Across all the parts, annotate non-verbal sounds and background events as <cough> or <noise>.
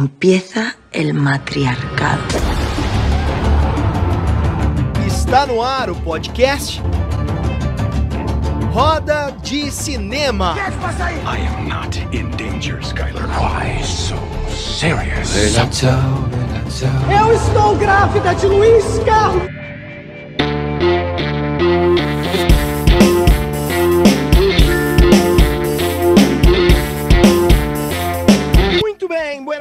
Empieza el matriarcado. Está no ar o podcast Roda de Cinema. I am not in danger, Skylar. Why so serious? Eu estou grávida de Luiz Carlos.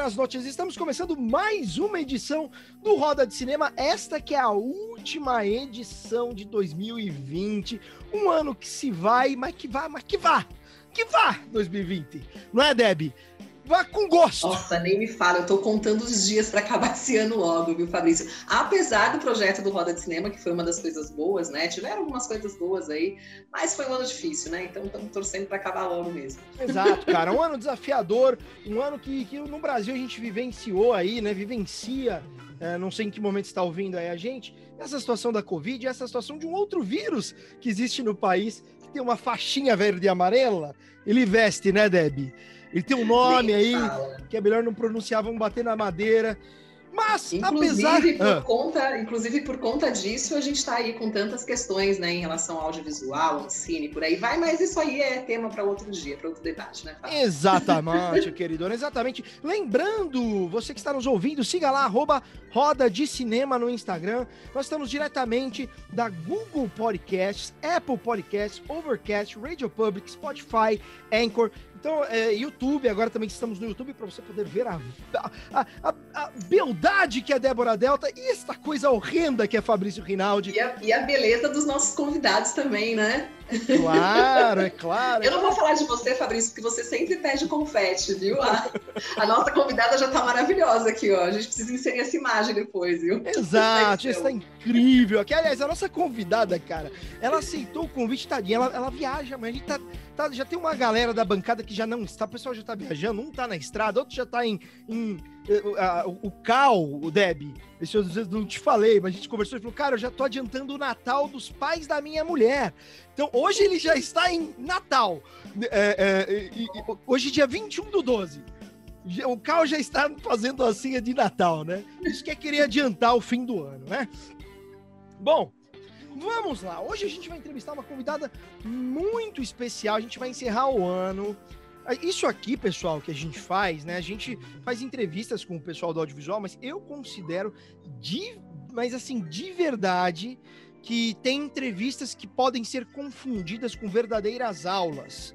Buenas noites. Estamos começando mais uma edição do Roda de Cinema. Esta que é a última edição de 2020. Um ano que se vai, mas que vá, mas que vá. Que vá 2020. Não é, Deb? Vá com gosto. Nossa, nem me fala, eu tô contando os dias para acabar esse ano logo, viu, Fabrício? Apesar do projeto do Roda de Cinema, que foi uma das coisas boas, né? Tiveram algumas coisas boas aí, mas foi um ano difícil, né? Então estamos torcendo para acabar logo mesmo. Exato, <laughs> cara. Um ano desafiador, um ano que, que no Brasil a gente vivenciou aí, né? Vivencia, é, não sei em que momento está ouvindo aí a gente, essa situação da Covid, essa situação de um outro vírus que existe no país, que tem uma faixinha verde e amarela. Ele veste, né, Deb? Ele tem um nome aí que é melhor não pronunciar, vamos bater na madeira. Mas, Inclusive, apesar. por Ah, conta, inclusive, por conta disso, a gente está aí com tantas questões, né, em relação ao audiovisual, ao cine, por aí vai, mas isso aí é tema para outro dia, para outro debate, né, Fábio? Exatamente, <laughs> queridona, exatamente. Lembrando, você que está nos ouvindo, siga lá, arroba Roda de Cinema no Instagram. Nós estamos diretamente da Google Podcasts, Apple Podcasts, Overcast, Radio Public, Spotify, Anchor. Então, é, YouTube, agora também estamos no YouTube para você poder ver a, a, a, a beldade que é Débora Delta e esta coisa horrenda que é Fabrício Rinaldi. E a, e a beleza dos nossos convidados também, né? Claro, é claro. Eu não vou falar de você, Fabrício, porque você sempre pede confete, viu? A, a nossa convidada já tá maravilhosa aqui, ó. A gente precisa inserir essa imagem depois, viu? Exato, isso tá incrível. Aqui, aliás, a nossa convidada, cara, ela aceitou o convite, tadinha, ela, ela viaja, mas a gente tá, tá- já tem uma galera da bancada que já não está, o pessoal já tá viajando, um tá na estrada, outro já tá em, em, eh, ah, o, Cal, o Deb, esse eu não te falei, mas a gente conversou e falou, cara, eu já tô adiantando o Natal dos pais da minha mulher. Então, hoje ele já está em Natal. É, é, e- hoje, dia 21 do 12. Já- O Cal já está fazendo a ceia de Natal, né? Isso quer querer adiantar o fim do ano, né? Bom, vamos lá. Hoje a gente vai entrevistar uma convidada muito especial. A gente vai encerrar o ano. Isso aqui, pessoal, que a gente faz, né? A gente faz entrevistas com o pessoal do audiovisual, mas eu considero de, mas assim, de verdade, que tem entrevistas que podem ser confundidas com verdadeiras aulas,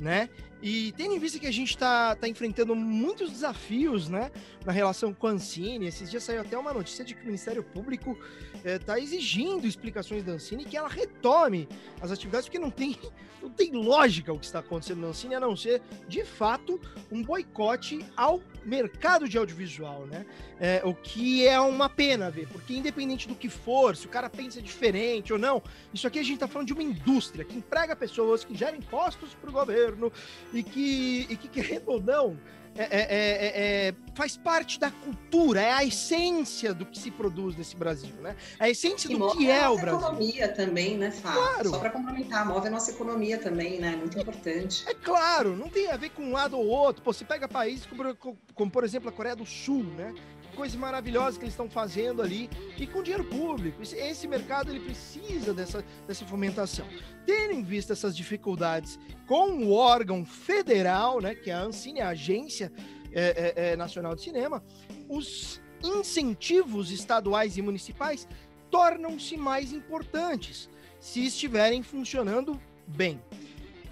né? E tendo em vista que a gente está tá enfrentando muitos desafios, né? Na relação com a Ancine, esses dias saiu até uma notícia de que o Ministério Público está exigindo explicações da Ancine que ela retome as atividades, porque não tem, não tem lógica o que está acontecendo na Ancine, a não ser, de fato, um boicote ao mercado de audiovisual, né? É, o que é uma pena ver, porque independente do que for, se o cara pensa diferente ou não, isso aqui a gente está falando de uma indústria que emprega pessoas, que gera impostos para o governo e que, e que, querendo ou não, é- é- é- é- faz parte da cultura, é a essência do que se produz nesse Brasil, né? A essência Que do move que a é o nossa Brasil. economia também, né, Fábio? Claro. Só para complementar, move a nossa economia também, né? Muito importante. É claro, não tem a ver com um lado ou outro. Pô, você pega países como, como- como, por exemplo, a Coreia do Sul, né? Coisas maravilhosas que eles estão fazendo ali e com dinheiro público. Esse, esse mercado ele precisa dessa, dessa fomentação. Tendo em vista essas dificuldades com o órgão federal, né, que é a Ancine, a Agência é, é, é, Nacional de Cinema, os incentivos estaduais e municipais tornam-se mais importantes se estiverem funcionando bem.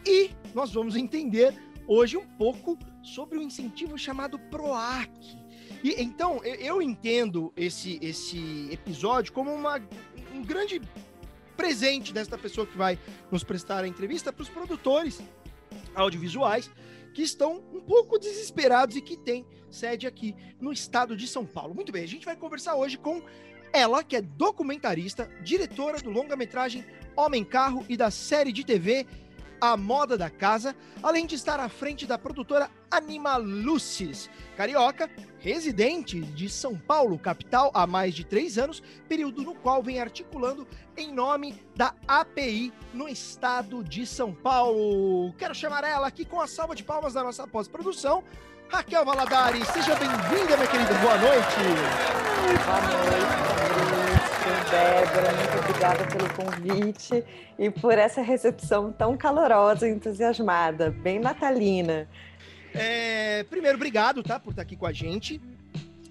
E nós vamos entender hoje um pouco sobre o incentivo chamado PROAC. E então eu entendo esse, esse episódio como uma, um grande presente desta pessoa que vai nos prestar a entrevista para os produtores audiovisuais que estão um pouco desesperados e que têm sede aqui no estado de São Paulo. Muito bem, a gente vai conversar hoje com ela, que é documentarista, diretora do longa-metragem Homem Carro e da série de TV A Moda da Casa, além de estar à frente da produtora Animalucis, carioca, residente de São Paulo, capital, há mais de três anos, período no qual vem articulando em nome da API no estado de São Paulo. Quero chamar ela aqui com a salva de palmas da nossa pós-produção, Raquel Valadares, seja bem-vinda, minha querida. Boa noite. Boa noite, Fabrício, Débora. Muito obrigada pelo convite e por essa recepção tão calorosa e entusiasmada, bem natalina. É, primeiro, obrigado, tá, por estar aqui com a gente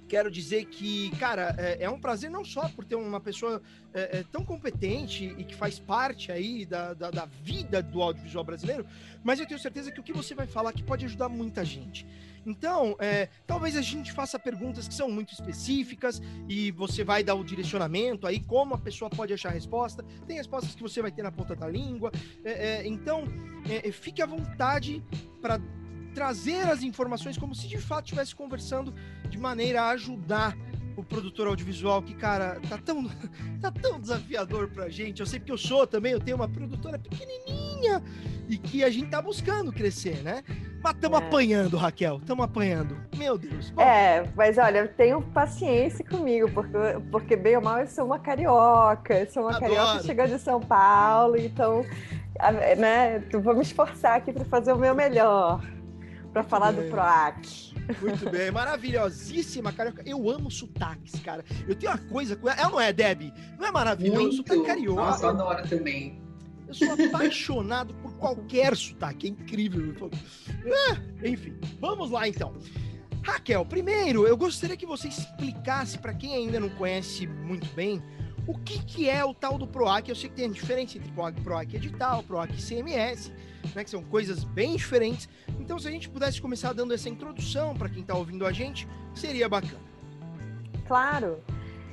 quero dizer que, cara, é, é, um prazer não só por ter uma pessoa é, é, tão competente e que faz parte aí da, da, da, vida do audiovisual brasileiro, mas eu tenho certeza que o que você vai falar aqui pode ajudar muita gente. Então, é, talvez a gente faça perguntas que são muito específicas e você vai dar o direcionamento aí, como a pessoa pode achar a resposta. Tem respostas que você vai ter na ponta da língua. É, é, então, fique à vontade para trazer as informações como se de fato estivesse conversando de maneira a ajudar o produtor audiovisual que, cara, tá tão, <laughs> tá tão desafiador pra gente. Eu sei porque eu sou também, eu tenho uma produtora pequenininha e que a gente tá buscando crescer, né? Mas estamos é. apanhando, Raquel, estamos apanhando. Meu Deus. Bom. É, mas olha, tenho paciência comigo, porque, porque bem ou mal eu sou uma carioca, sou uma Adoro. carioca chegando de São Paulo, então, né, vou me esforçar aqui para fazer o meu melhor para falar bem. do PROAC. Muito bem, maravilhosíssima, carioca. Eu amo sotaques, cara. Eu tenho uma coisa com ela. não é, Deb? Não é maravilhoso? Muito. Sotaque carioca. Nossa, eu adoro também. Eu sou apaixonado por qualquer sotaque, é incrível. É, enfim, vamos lá então. Raquel, primeiro eu gostaria que você explicasse para quem ainda não conhece muito bem o que, que é o tal do PROAC. Eu sei que tem a diferença entre PROAC, PROAC edital, PROAC CMS né, que são coisas bem diferentes. Então, se a gente pudesse começar dando essa introdução para quem está ouvindo a gente, seria bacana. Claro,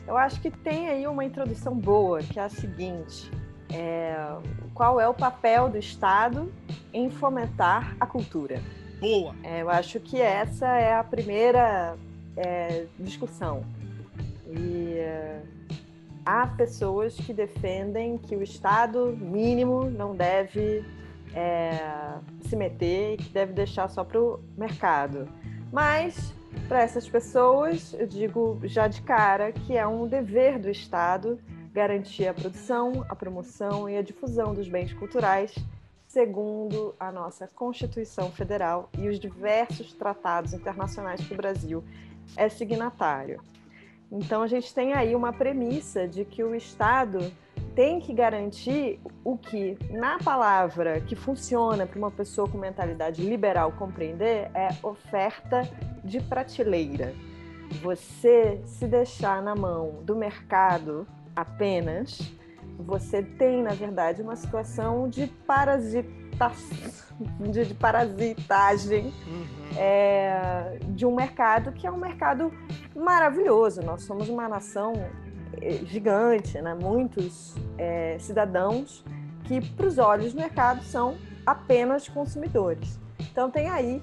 eu acho que tem aí uma introdução boa, que é a seguinte: é, qual é o papel do Estado em fomentar a cultura? Boa! É, eu acho que essa é a primeira é, discussão. E é, há pessoas que defendem que o Estado mínimo não deve é, se meter e que deve deixar só para o mercado. Mas, para essas pessoas, eu digo já de cara que é um dever do Estado garantir a produção, a promoção e a difusão dos bens culturais, segundo a nossa Constituição Federal e os diversos tratados internacionais que o Brasil é signatário. Então, a gente tem aí uma premissa de que o Estado tem que garantir o que, na palavra que funciona para uma pessoa com mentalidade liberal compreender, é oferta de prateleira. Você se deixar na mão do mercado apenas, você tem, na verdade, uma situação de parasitação de, de parasitagem uhum. é, de um mercado que é um mercado maravilhoso. Nós somos uma nação gigante, né? muitos é, cidadãos que, para os olhos do mercado, são apenas consumidores. Então, tem aí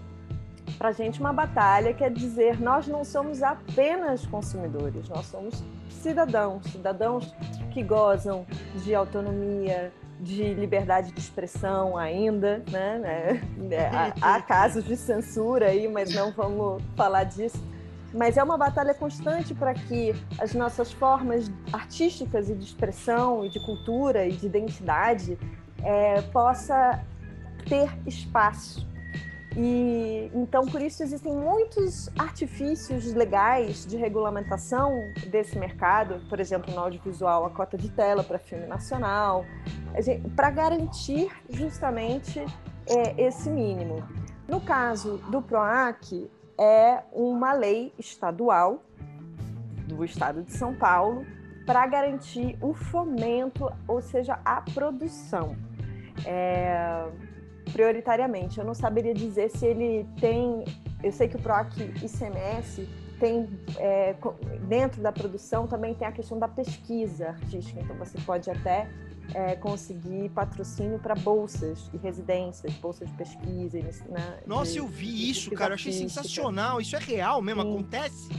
para a gente uma batalha que é dizer nós não somos apenas consumidores, nós somos cidadãos, cidadãos que gozam de autonomia, de liberdade de expressão ainda, né? <laughs> É, há, há casos de censura aí, mas não vamos falar disso mas é uma batalha constante para que as nossas formas artísticas e de expressão e de cultura e de identidade é, possa ter espaço. E então por isso existem muitos artifícios legais de regulamentação desse mercado, por exemplo, no audiovisual, a cota de tela para filme nacional, para garantir justamente é, esse mínimo. No caso do PROAC, é uma lei estadual do estado de São Paulo para garantir o fomento, ou seja, a produção. É, prioritariamente, eu não saberia dizer se ele tem. Eu sei que o PROAC ICMS tem, é, dentro da produção, também tem a questão da pesquisa artística, então você pode até é, conseguir patrocínio para bolsas e residências, bolsas de pesquisa. Né, Nossa, eu vi isso, cara, eu achei sensacional. Isso é real mesmo? Sim. Acontece?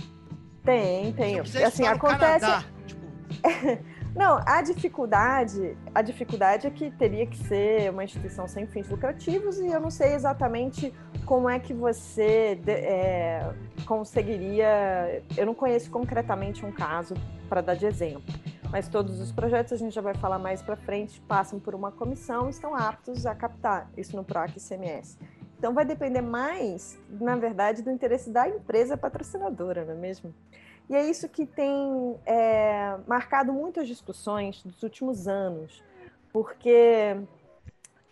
Tem, tem. Assim, acontece. Canadá, tipo... <laughs> Não, a dificuldade, a dificuldade é que teria que ser uma instituição sem fins lucrativos e eu não sei exatamente como é que você é, conseguiria. Eu não conheço concretamente um caso para dar de exemplo mas todos os projetos, a gente já vai falar mais para frente, passam por uma comissão estão aptos a captar isso no PROAC ICMS. Então vai depender mais, na verdade, do interesse da empresa patrocinadora, não é mesmo? E é isso que tem é, marcado muitas discussões dos últimos anos, porque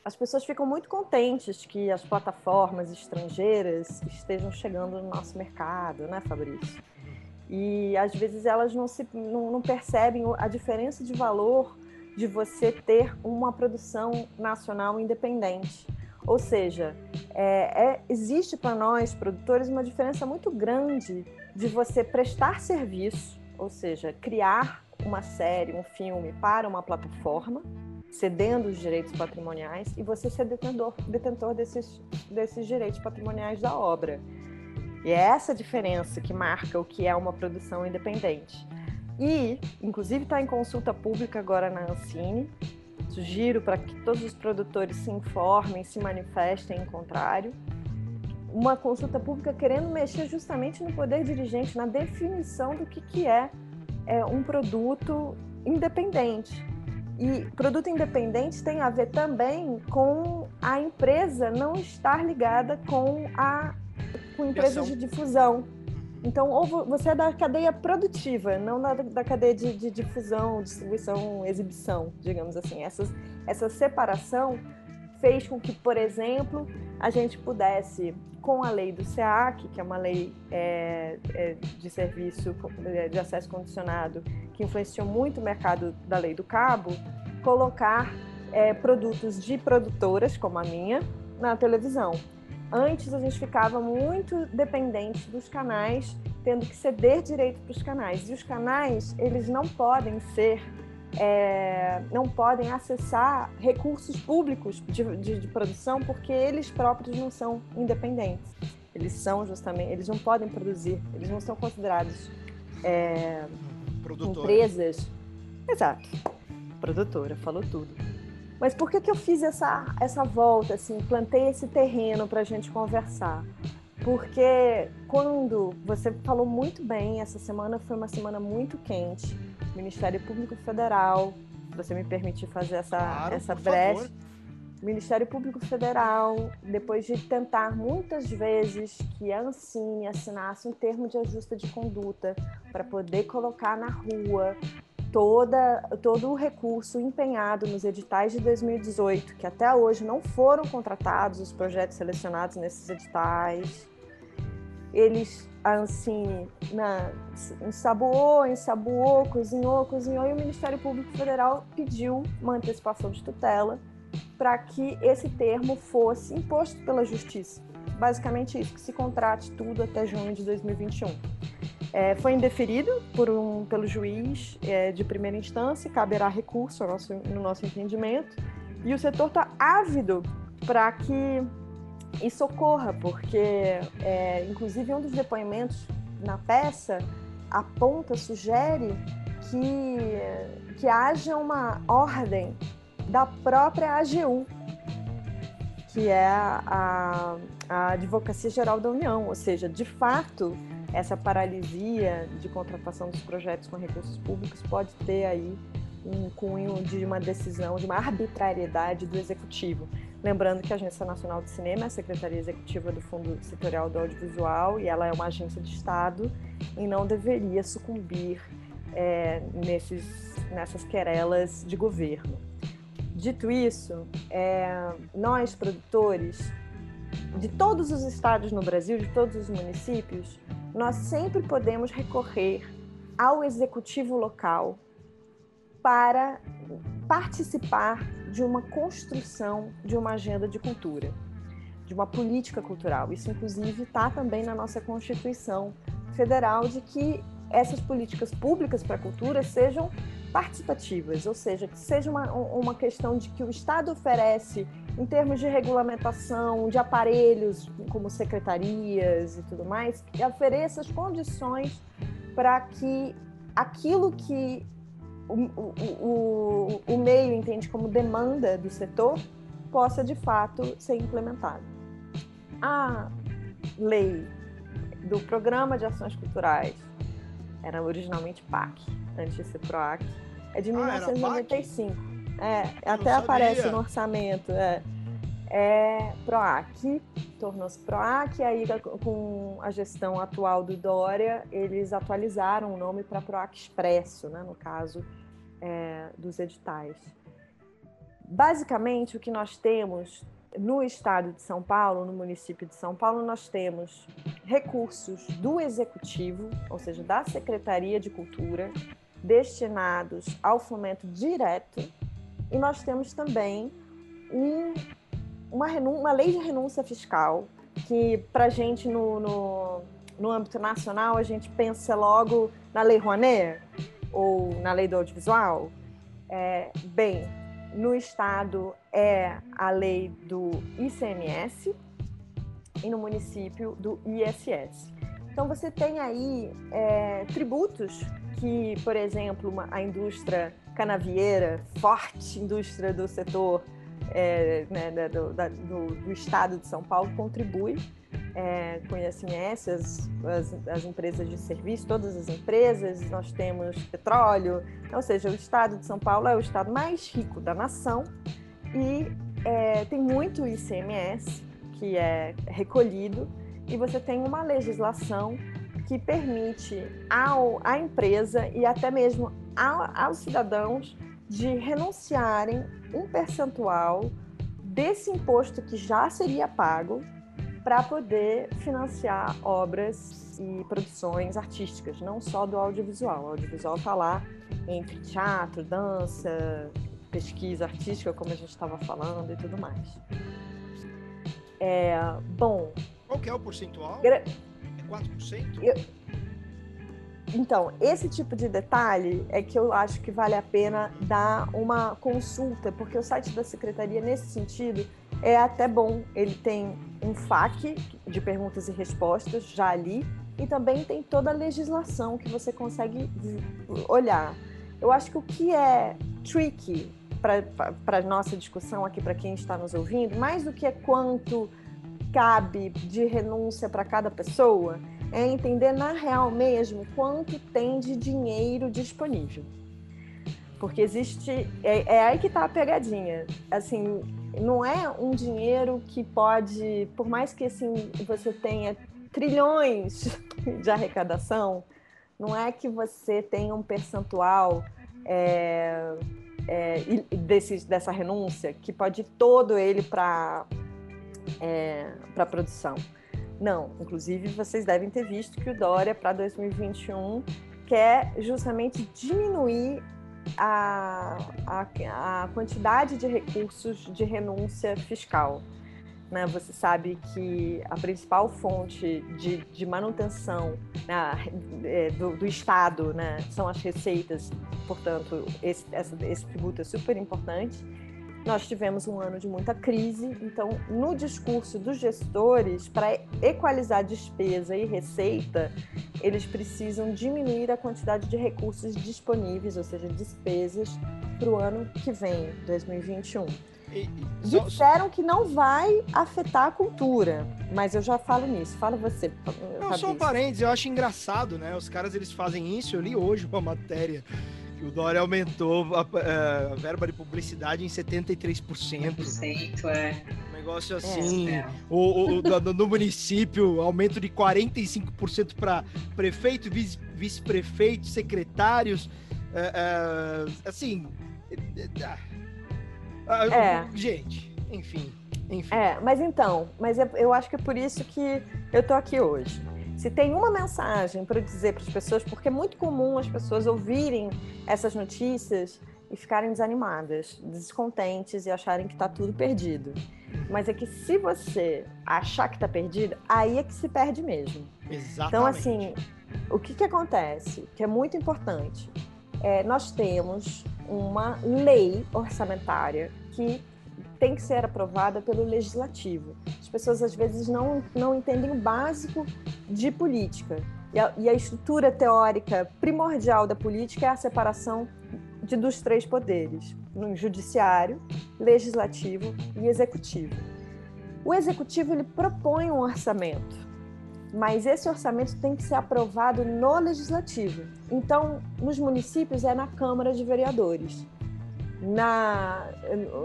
as pessoas ficam muito contentes que as plataformas estrangeiras estejam chegando no nosso mercado, né, Fabrício? E às vezes elas não, se, não, não percebem a diferença de valor de você ter uma produção nacional independente. Ou seja, é, é, existe para nós, produtores, uma diferença muito grande de você prestar serviço, ou seja, criar uma série, um filme para uma plataforma, cedendo os direitos patrimoniais, e você ser detentor, detentor desses, desses direitos patrimoniais da obra. E é essa diferença que marca o que é uma produção independente. E, inclusive, está em consulta pública agora na Ancine. Sugiro para que todos os produtores se informem, se manifestem em contrário. Uma consulta pública querendo mexer justamente no poder dirigente, na definição do que, que é, é um produto independente. E produto independente tem a ver também com a empresa não estar ligada com a com empresas de difusão. Então, ou você é da cadeia produtiva, não da, da cadeia de, de, difusão, distribuição, exibição, digamos assim. Essas, essa separação fez com que, por exemplo, a gente pudesse, com a lei do SEAC, que é uma lei é, é, de serviço de acesso condicionado, que influenciou muito o mercado da lei do cabo, colocar é, produtos de produtoras, como a minha, na televisão. Antes a gente ficava muito dependente dos canais, tendo que ceder direito para os canais. E os canais, eles não podem ser, é, não podem acessar recursos públicos de, de, de, produção porque eles próprios não são independentes. Eles são justamente, eles não podem produzir, eles não são considerados é, empresas. Exato. Produtora, falou tudo mas por que, que eu fiz essa, essa volta, assim, plantei esse terreno para a gente conversar? Porque quando você falou muito bem, essa semana foi uma semana muito quente. Ministério Público Federal, se você me permitir fazer essa, claro, essa brecha. Ministério Público Federal, depois de tentar muitas vezes que a Ancine assinasse um termo de ajuste de conduta para poder colocar na rua toda, todo o recurso empenhado nos editais de 2018, que até hoje não foram contratados os projetos selecionados nesses editais. Eles, a Ancine, na, ensaboou, ensaboou, cozinhou, cozinhou, e o Ministério Público Federal pediu uma antecipação de tutela para que esse termo fosse imposto pela Justiça. Basicamente isso, que se contrate tudo até junho de 2021. É, foi indeferido por um, pelo juiz é, de primeira instância, caberá recurso nosso, no nosso entendimento, e o setor está ávido para que isso ocorra, porque, é, inclusive, um dos depoimentos na peça aponta, sugere que, que haja uma ordem da própria AGU, que é a, a Advocacia Geral da União, ou seja, de fato essa paralisia de contratação dos projetos com recursos públicos pode ter aí um cunho de uma decisão, de uma arbitrariedade do executivo. Lembrando que a Agência Nacional de Cinema é a secretaria executiva do Fundo Setorial do Audiovisual e ela é uma agência de Estado e não deveria sucumbir é, nesses, nessas querelas de governo. Dito isso, é, nós, produtores, de todos os estados no Brasil, de todos os municípios, nós sempre podemos recorrer ao executivo local para participar de uma construção de uma agenda de cultura, de uma política cultural. Isso, inclusive, está também na nossa Constituição Federal de que essas políticas públicas para a cultura sejam participativas, ou seja, que seja uma, uma questão de que o Estado oferece em termos de regulamentação, de aparelhos como secretarias e tudo mais, que ofereça as condições para que aquilo que o, o, o, o meio entende como demanda do setor possa de fato ser implementado. A lei do Programa de Ações Culturais era originalmente PAC, antes de ser PROAC, é de ah, 1995. É, até aparece no orçamento. É. é PROAC, tornou-se PROAC, e aí com a gestão atual do Dória, eles atualizaram o nome para PROAC Expresso, né, no caso é, dos editais. Basicamente, o que nós temos no estado de São Paulo, no município de São Paulo, nós temos recursos do executivo, ou seja, da Secretaria de Cultura, destinados ao fomento direto, e nós temos também um, uma, uma lei de renúncia fiscal, que para a gente no, no, no âmbito nacional a gente pensa logo na Lei Rouanet ou na Lei do Audiovisual. É, bem, no estado é a lei do ICMS e no município do ISS. Então você tem aí é, tributos que, por exemplo, uma, a indústria canavieira, forte indústria do setor é, né, do, da, do, do, estado de São Paulo, contribui é, com ISMS, as, as, as, empresas de serviço, todas as empresas, nós temos petróleo, ou seja, o estado de São Paulo é o estado mais rico da nação e é, tem muito ICMS que é recolhido e você tem uma legislação que permite ao, à empresa e até mesmo ao, aos cidadãos de renunciarem um percentual desse imposto que já seria pago para poder financiar obras e produções artísticas, não só do audiovisual. O audiovisual está lá entre teatro, dança, pesquisa artística, como a gente estava falando e tudo mais. É, bom. Qual que é o percentual? Gra... É 4%? Eu... Então, esse tipo de detalhe é que eu acho que vale a pena dar uma consulta, porque o site da secretaria, nesse sentido, é até bom. Ele tem um FAQ de perguntas e respostas já ali, e também tem toda a legislação que você consegue olhar. Eu acho que o que é tricky para a nossa discussão aqui, para quem está nos ouvindo, mais do que é quanto cabe de renúncia para cada pessoa, é entender na real mesmo quanto tem de dinheiro disponível. Porque existe. É, é aí que está a pegadinha. Assim, não é um dinheiro que pode, por mais que assim, você tenha trilhões de arrecadação, não é que você tenha um percentual é, é, desse, dessa renúncia que pode ir todo ele para é, a produção. Não, inclusive vocês devem ter visto que o Dória para 2021 quer justamente diminuir a, a, a quantidade de recursos de renúncia fiscal. Né? Você sabe que a principal fonte de, de manutenção né, do, do, Estado né, são as receitas, portanto, esse, essa, esse tributo é super importante. Nós tivemos um ano de muita crise, então, no discurso dos gestores, para equalizar despesa e receita, eles precisam diminuir a quantidade de recursos disponíveis, ou seja, despesas, para o ano que vem, 2021. E, só, Disseram que não vai afetar a cultura, mas eu já falo nisso. Fala você. Não, só um parênteses, eu acho engraçado, né? Os caras eles fazem isso. Eu li hoje uma matéria que o Dória aumentou a, a, a verba de publicidade em 73%. 100%, é. Um negócio assim. É, é. O, o, do, no município, aumento de 45% para prefeito, vice-prefeito, secretários. É, é assim. É, é. Gente, enfim. Enfim. É, mas então, mas eu acho que é por isso que eu tô aqui hoje se tem uma mensagem para dizer para as pessoas, porque é muito comum as pessoas ouvirem essas notícias e ficarem desanimadas, descontentes e acharem que está tudo perdido. Mas é que se você achar que está perdido, aí é que se perde mesmo. Exatamente. Então, assim, o que, que acontece? Que é muito importante. É, nós temos uma lei orçamentária que tem que ser aprovada pelo legislativo. As pessoas às vezes não, não entendem o básico de política. E a, e a estrutura teórica primordial da política é a separação de, dos três poderes: no judiciário, legislativo e executivo. O executivo ele propõe um orçamento, mas esse orçamento tem que ser aprovado no legislativo. Então, nos municípios é na Câmara de Vereadores. Na,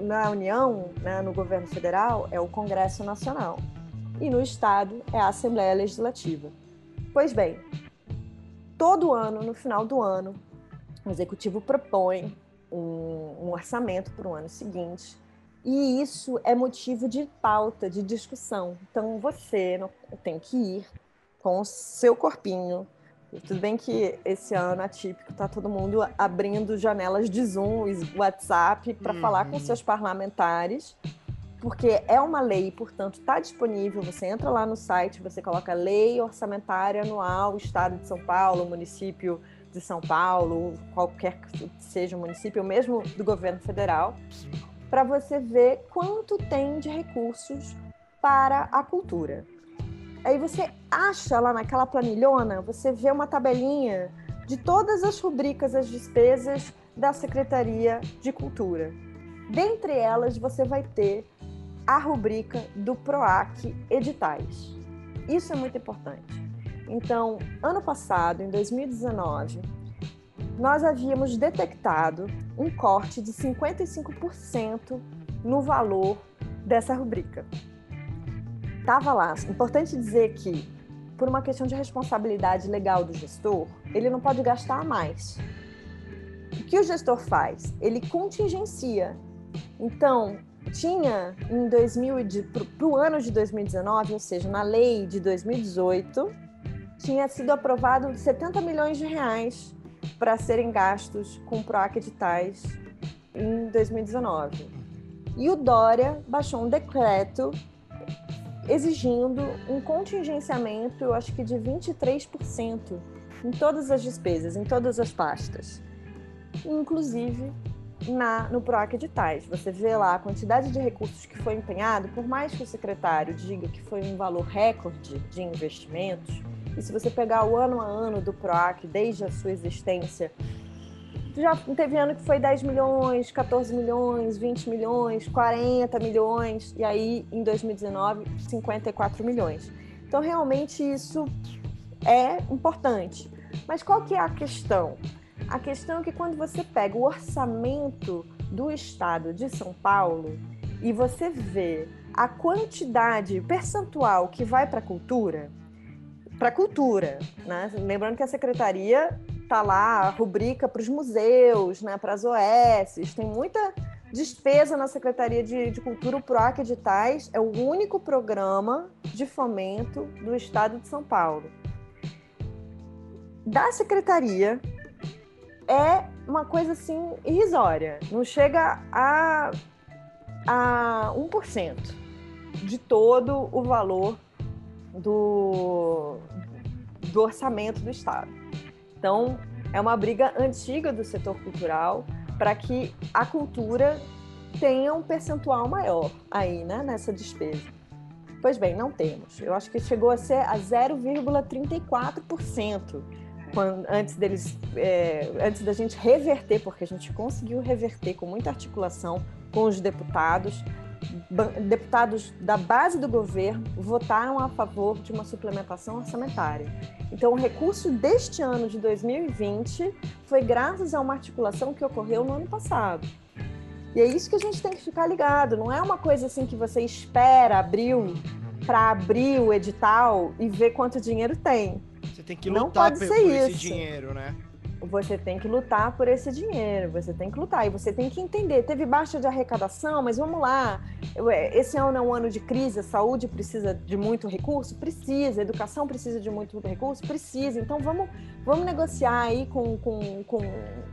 na União, né, no governo federal, é o Congresso Nacional. E no Estado, é a Assembleia Legislativa. Pois bem, todo ano, no final do ano, o Executivo propõe um, um orçamento para o ano seguinte. E isso é motivo de pauta, de discussão. Então você tem que ir com o seu corpinho. Tudo bem que esse ano atípico está todo mundo abrindo janelas de Zoom, WhatsApp para uhum. falar com seus parlamentares, porque é uma lei, portanto está disponível. Você entra lá no site, você coloca Lei Orçamentária Anual Estado de São Paulo, município de São Paulo, qualquer que seja o município, mesmo do governo federal, para você ver quanto tem de recursos para a cultura. Aí você acha lá naquela planilhona, você vê uma tabelinha de todas as rubricas, as despesas da Secretaria de Cultura. Dentre elas, você vai ter a rubrica do PROAC Editais. Isso é muito importante. Então, ano passado, em 2019, nós havíamos detectado um corte de 55% no valor dessa rubrica. Estava lá. Importante dizer que, por uma questão de responsabilidade legal do gestor, ele não pode gastar mais. O que o gestor faz? Ele contingencia. Então, tinha em 2000 para o ano de 2019, ou seja, na lei de 2018, tinha sido aprovado 70 milhões de reais para serem gastos com PROAC editais em 2019. E o Dória baixou um decreto exigindo um contingenciamento, eu acho que de 23% em todas as despesas, em todas as pastas. Inclusive na, no PROAC editais. Você vê lá a quantidade de recursos que foi empenhado, por mais que o secretário diga que foi um valor recorde de investimentos, e se você pegar o ano a ano do PROAC, desde a sua existência, já teve ano que foi 10 milhões, 14 milhões, 20 milhões, 40 milhões, e aí em 2019, 54 milhões. Então, realmente, isso é importante. Mas qual que é a questão? A questão é que quando você pega o orçamento do estado de São Paulo e você vê a quantidade percentual que vai para a cultura, para cultura, né? Lembrando que a secretaria tá lá rubrica para os museus, né? Para as OS, tem muita despesa na Secretaria de, de Cultura. O PROAC Editais é o único programa de fomento do Estado de São Paulo. Da secretaria é uma coisa assim irrisória, não chega a, a 1% de todo o valor do, do orçamento do Estado. Então, é uma briga antiga do setor cultural para que a cultura tenha um percentual maior aí, né, nessa despesa. Pois bem, não temos. Eu acho que chegou a ser a 0,34% antes deles, é, antes da gente reverter, porque a gente conseguiu reverter com muita articulação com os deputados deputados da base do governo votaram a favor de uma suplementação orçamentária. Então, o recurso deste ano de 2020 foi graças a uma articulação que ocorreu no ano passado. E é isso que a gente tem que ficar ligado. Não é uma coisa assim que você espera abril para abrir o edital e ver quanto dinheiro tem. Você tem que lutar por, por esse dinheiro, né? Você tem que lutar por esse dinheiro, você tem que lutar e você tem que entender. Teve baixa de arrecadação, mas vamos lá. Esse ano é um ano de crise, a saúde precisa de muito recurso? Precisa. A educação precisa de muito recurso? Precisa. Então vamos, vamos negociar aí com, com, com,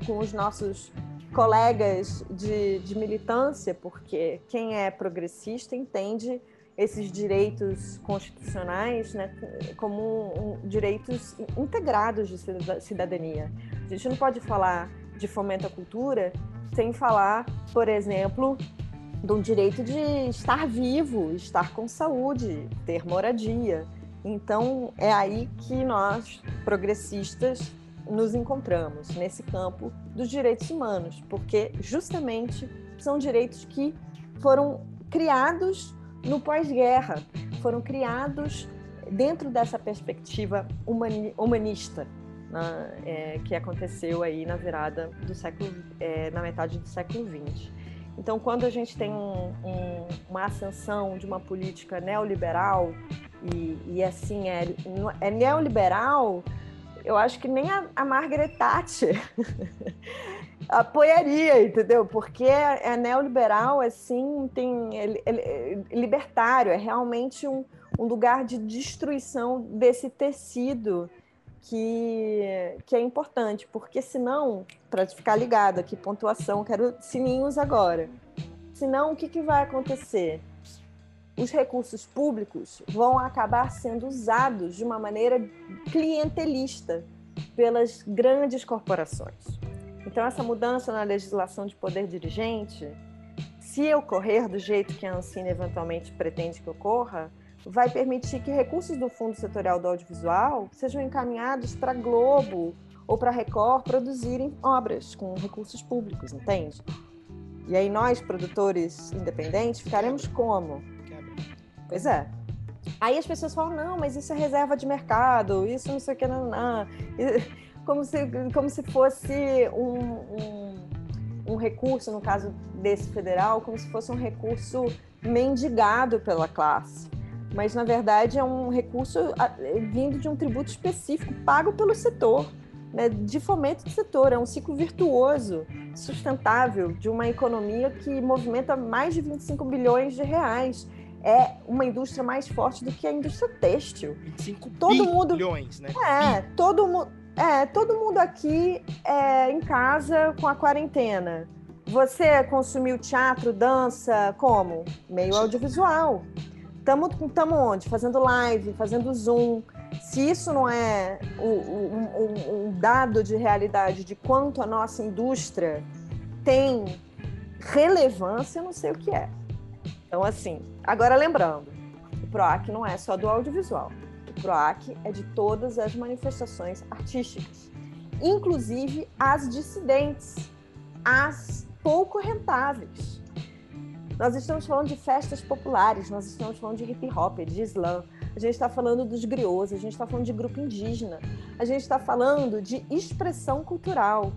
com os nossos colegas de, de militância, porque quem é progressista entende esses direitos constitucionais né, como um, direitos integrados de cidadania. A gente não pode falar de fomento à cultura sem falar, por exemplo, do direito de estar vivo, estar com saúde, ter moradia. Então, é aí que nós, progressistas, nos encontramos, nesse campo dos direitos humanos, porque justamente são direitos que foram criados no pós-guerra, foram criados dentro dessa perspectiva humanista. Na, é, que aconteceu aí na virada do século, é, na metade do século XX. Então, quando a gente tem um, um, uma ascensão de uma política neoliberal, e, e assim, é, é, neoliberal, eu acho que nem a, a Margaret Thatcher <laughs> apoiaria, entendeu? Porque é, é neoliberal, assim, tem é, é, libertário, é realmente um, um lugar de destruição desse tecido que, que é importante, porque senão, para ficar ligado aqui, pontuação, quero sininhos agora. Senão, o que, que vai acontecer? Os recursos públicos vão acabar sendo usados de uma maneira clientelista pelas grandes corporações. Então, essa mudança na legislação de poder dirigente, se ocorrer do jeito que a Ancine eventualmente pretende que ocorra, vai permitir que recursos do Fundo Setorial do Audiovisual sejam encaminhados para Globo ou para Record produzirem obras com recursos públicos, entende? E aí nós, produtores independentes, ficaremos como? Pois é. Aí as pessoas falam, não, mas isso é reserva de mercado, isso não sei o que, não, não. <laughs> Como se, como se fosse um, um, um recurso, no caso desse federal, como se fosse um recurso mendigado pela classe mas na verdade é um recurso vindo de um tributo específico pago pelo setor, né, de fomento do setor. É um ciclo virtuoso, sustentável, de uma economia que movimenta mais de 25 bilhões de reais. É uma indústria mais forte do que a indústria têxtil. 25 todo bilhões, mundo, né? É, todo mundo. É, todo mundo aqui é, em casa com a quarentena. Você consumiu teatro, dança, como? Meio audiovisual. Estamos onde? Fazendo live, fazendo Zoom. Se isso não é um, um, um dado de realidade de quanto a nossa indústria tem relevância, não sei o que é. Então, assim, agora lembrando, o PROAC não é só do audiovisual. O PROAC é de todas as manifestações artísticas, inclusive as dissidentes, as pouco rentáveis. Nós estamos falando de festas populares, nós estamos falando de hip hop, de slam, a gente está falando dos griots, a gente está falando de grupo indígena, a gente está falando de expressão cultural.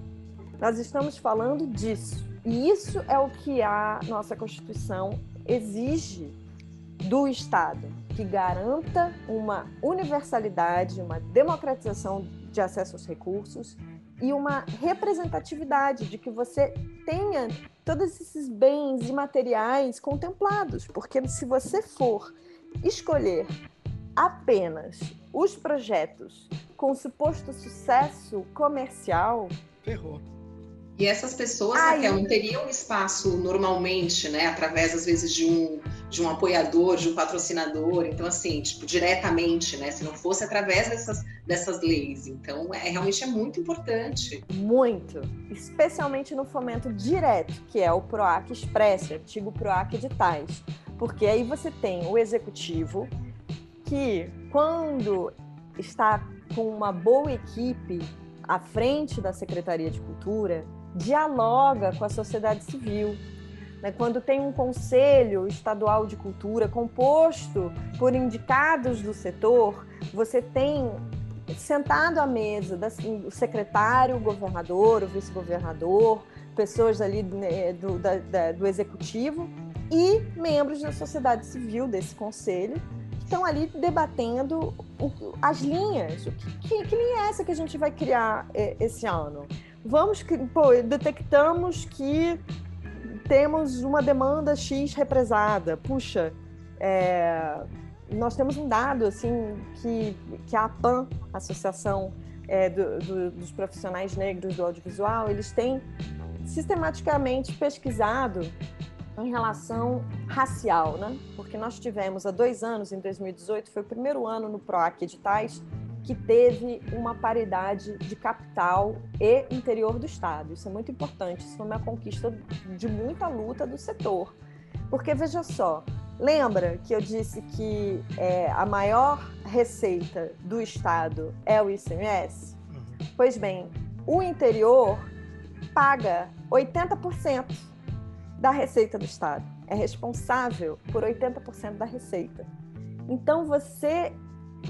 Nós estamos falando disso. E isso é o que a nossa Constituição exige do Estado, que garanta uma universalidade, uma democratização de acesso aos recursos e uma representatividade de que você tenha todos esses bens imateriais contemplados, porque se você for escolher apenas os projetos com suposto sucesso comercial, ferrou. E essas pessoas, Ai. Raquel, não teriam espaço normalmente, né? Através, às vezes, de um, de um apoiador, de um patrocinador. Então, assim, tipo, diretamente, né? Se não fosse através dessas, dessas leis. Então, é, realmente é muito importante. Muito. Especialmente no fomento direto, que é o PROAC Express, antigo PROAC Editais. Porque aí você tem o executivo, que quando está com uma boa equipe à frente da Secretaria de Cultura, dialoga com a sociedade civil. Né? Quando tem um conselho estadual de cultura composto por indicados do setor, você tem sentado à mesa o secretário, o governador, o vice-governador, pessoas ali né, do, da, da, do executivo e membros da sociedade civil desse conselho que estão ali debatendo o, as linhas. O que, que, que linha é essa que a gente vai criar é, esse ano? Vamos pô, detectamos que temos uma demanda X represada. Puxa, é, nós temos um dado assim que, que a APAN, Associação é, do, do, dos Profissionais Negros do Audiovisual, eles têm sistematicamente pesquisado em relação racial, né? Porque nós tivemos há dois anos, em 2018, foi o primeiro ano no PROAC Editais, que teve uma paridade de capital e interior do Estado. Isso é muito importante, isso foi uma conquista de muita luta do setor. Porque, veja só, lembra que eu disse que é, a maior receita do Estado é o ICMS? Uhum. Pois bem, o interior paga 80% da receita do Estado. É responsável por 80% da receita. Então, você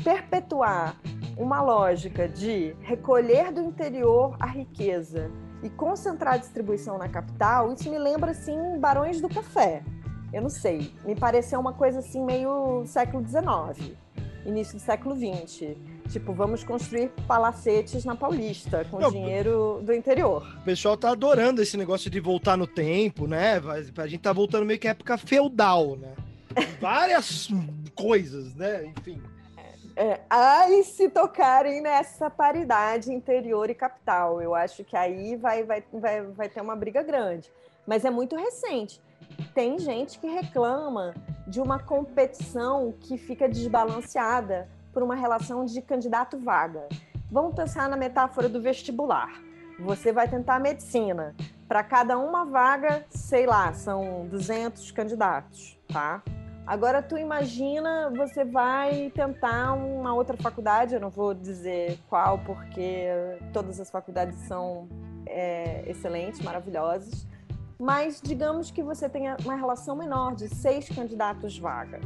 perpetuar uma lógica de recolher do interior a riqueza e concentrar a distribuição na capital, isso me lembra assim Barões do Café. Eu não sei, me pareceu uma coisa assim meio século XIX, início do século XX. Tipo, vamos construir palacetes na Paulista com não, dinheiro do interior. O pessoal tá adorando esse negócio de voltar no tempo, né? A gente tá voltando meio que à época feudal, né? Várias <laughs> coisas, né? Enfim. É, ai, se tocarem nessa paridade interior e capital. Eu acho que aí vai, vai, vai, vai ter uma briga grande. Mas é muito recente. Tem gente que reclama de uma competição que fica desbalanceada por uma relação de candidato vaga. Vamos pensar na metáfora do vestibular. Você vai tentar medicina. Para cada uma vaga, sei lá, são 200 candidatos, tá? Agora tu imagina, você vai tentar uma outra faculdade, eu não vou dizer qual, porque todas as faculdades são é, excelentes, maravilhosas, mas digamos que você tenha uma relação menor de seis candidatos vaga.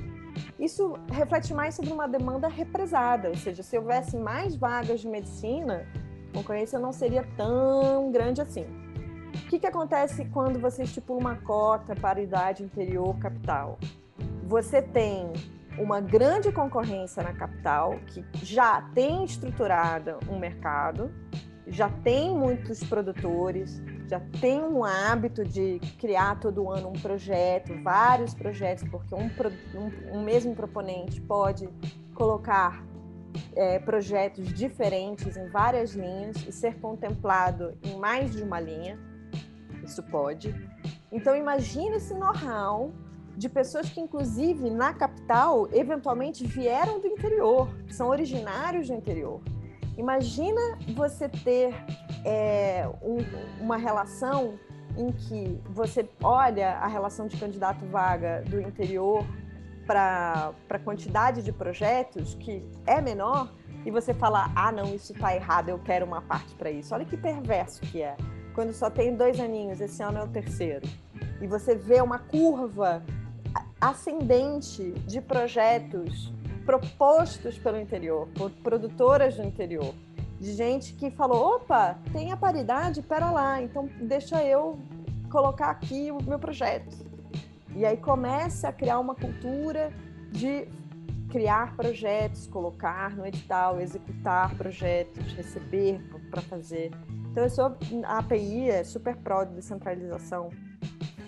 Isso reflete mais sobre uma demanda represada, ou seja, se houvesse mais vagas de medicina, a concorrência não seria tão grande assim. O que, que acontece quando você estipula uma cota para idade interior capital? Você tem uma grande concorrência na capital, que já tem estruturada um mercado, já tem muitos produtores, já tem um hábito de criar todo ano um projeto, vários projetos, porque um, um, um mesmo proponente pode colocar é, projetos diferentes em várias linhas e ser contemplado em mais de uma linha. Isso pode. Então, imagine esse know-how de pessoas que, inclusive, na capital, eventualmente vieram do interior, são originários do interior. Imagina você ter é, um, uma relação em que você olha a relação de candidato vaga do interior para a quantidade de projetos, que é menor, e você fala: ah, não, isso está errado, eu quero uma parte para isso. Olha que perverso que é. Quando só tem dois aninhos, esse ano é o terceiro. E você vê uma curva ascendente de projetos propostos pelo interior, por produtoras do interior, de gente que falou: opa, tem a paridade, pera lá, então deixa eu colocar aqui o meu projeto. E aí começa a criar uma cultura de criar projetos, colocar no edital, executar projetos, receber para fazer. Então, eu sou, a API é super pró de descentralização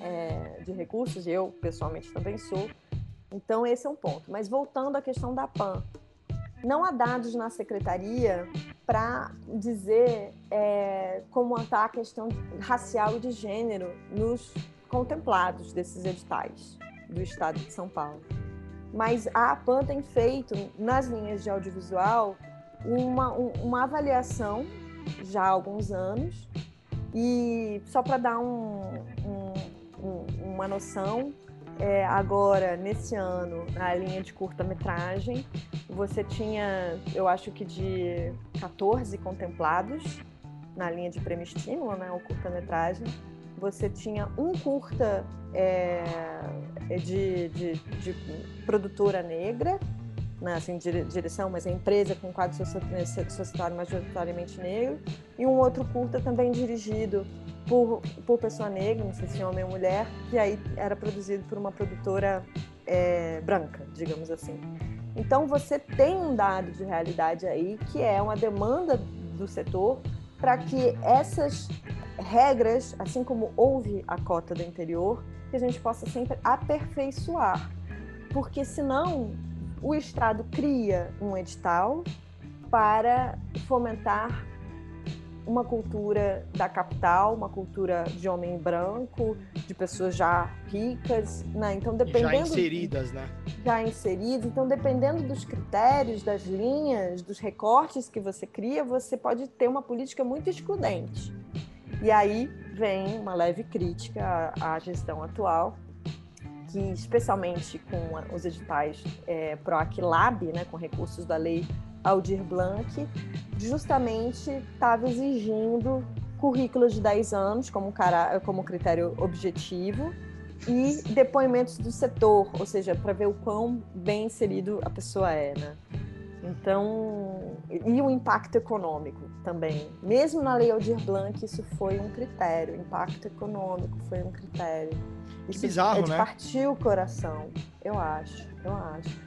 é, de recursos, eu pessoalmente também sou. Então, esse é um ponto. Mas voltando à questão da PAN, não há dados na secretaria para dizer é, como está a questão racial e de gênero nos contemplados desses editais do Estado de São Paulo. Mas a APAN tem feito, nas linhas de audiovisual, uma, uma avaliação já há alguns anos, e só para dar um, um um, uma noção. É, agora, nesse ano, na linha de curta-metragem, você tinha, eu acho que de 14 contemplados na linha de prêmio estímulo, né, o curta-metragem. Você tinha um curta é, de, de, de, produtora negra, né, assim, direção, mas é empresa com quadro societário majoritariamente negro, e um outro curta também dirigido por, por pessoa negra, não sei se homem ou mulher, que aí era produzido por uma produtora é, branca, digamos assim. Então você tem um dado de realidade aí que é uma demanda do setor para que essas regras, assim como houve a cota do interior, que a gente possa sempre aperfeiçoar, porque senão o Estado cria um edital para fomentar uma cultura da capital, uma cultura de homem branco, de pessoas já ricas, né? Então dependendo já inseridas, né? Já inseridas. Então dependendo dos critérios, das linhas, dos recortes que você cria, você pode ter uma política muito excludente. E aí vem uma leve crítica à, gestão atual, que especialmente com os editais é, ProAquilab, né, com recursos da lei Aldir Blanc, justamente estava exigindo currículos de 10 anos como, cara, como critério objetivo e depoimentos do setor, ou seja, para ver o quão bem inserido a pessoa é, né? Então, e o impacto econômico também. Mesmo na Lei Aldir Blanc, isso foi um critério. Impacto econômico foi um critério. Isso que bizarro, é de né? partir o coração, eu acho, eu acho.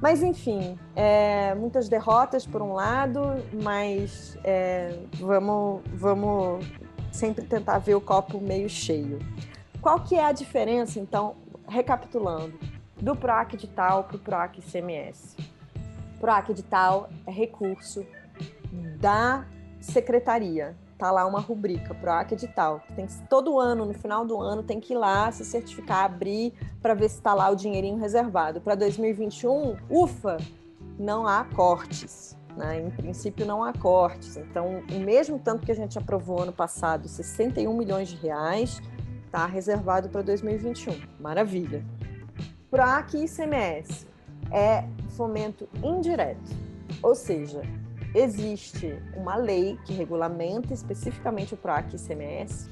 Mas, enfim, é, muitas derrotas por um lado, mas é, vamos, vamos sempre tentar ver o copo meio cheio. Qual que é a diferença, então, recapitulando, do PROAC edital para o PROAC ICMS? PROAC edital é recurso da secretaria. Tá lá uma rubrica, PROAC edital. Tem que, todo ano, no final do ano, tem que ir lá se certificar, abrir para ver se está lá o dinheirinho reservado. Para 2021, ufa, não há cortes. Né? Em princípio, não há cortes. Então, o mesmo tanto que a gente aprovou ano passado, 61 milhões de reais, está reservado para 2021. Maravilha. PROAC e ICMS é fomento indireto, ou seja, existe uma lei que regulamenta especificamente o PROAC e ICMS,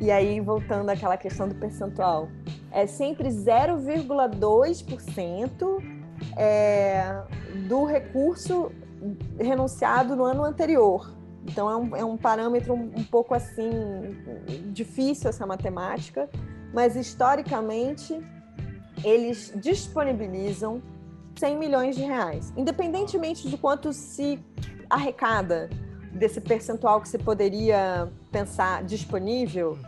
e aí voltando àquela questão do percentual, é sempre 0,2% é, do recurso renunciado no ano anterior. Então é um, é um parâmetro um, um pouco assim difícil essa matemática, mas historicamente eles disponibilizam 100 milhões de reais, independentemente de quanto se arrecada desse percentual que se poderia pensar disponível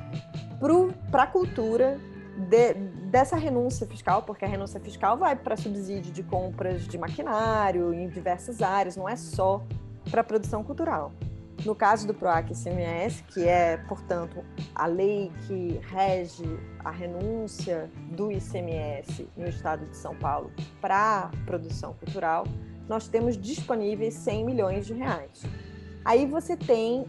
para a cultura de, dessa renúncia fiscal, porque a renúncia fiscal vai para subsídio de compras de maquinário em diversas áreas, não é só para a produção cultural. No caso do PROAC ICMS, que é, portanto, a lei que rege a renúncia do ICMS no estado de São Paulo para produção cultural, nós temos disponíveis 100 milhões de reais. Aí você tem,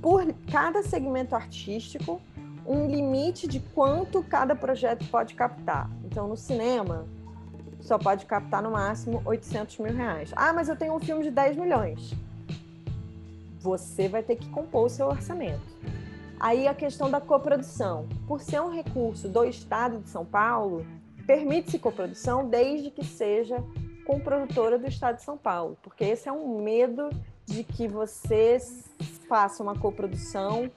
por cada segmento artístico, um limite de quanto cada projeto pode captar. Então, no cinema, só pode captar no máximo 800 mil reais. Ah, mas eu tenho um filme de 10 milhões você vai ter que compor o seu orçamento. Aí a questão da coprodução. Por ser um recurso do Estado de São Paulo, permite-se coprodução desde que seja com produtora do Estado de São Paulo, porque esse é um medo de que você faça uma coprodução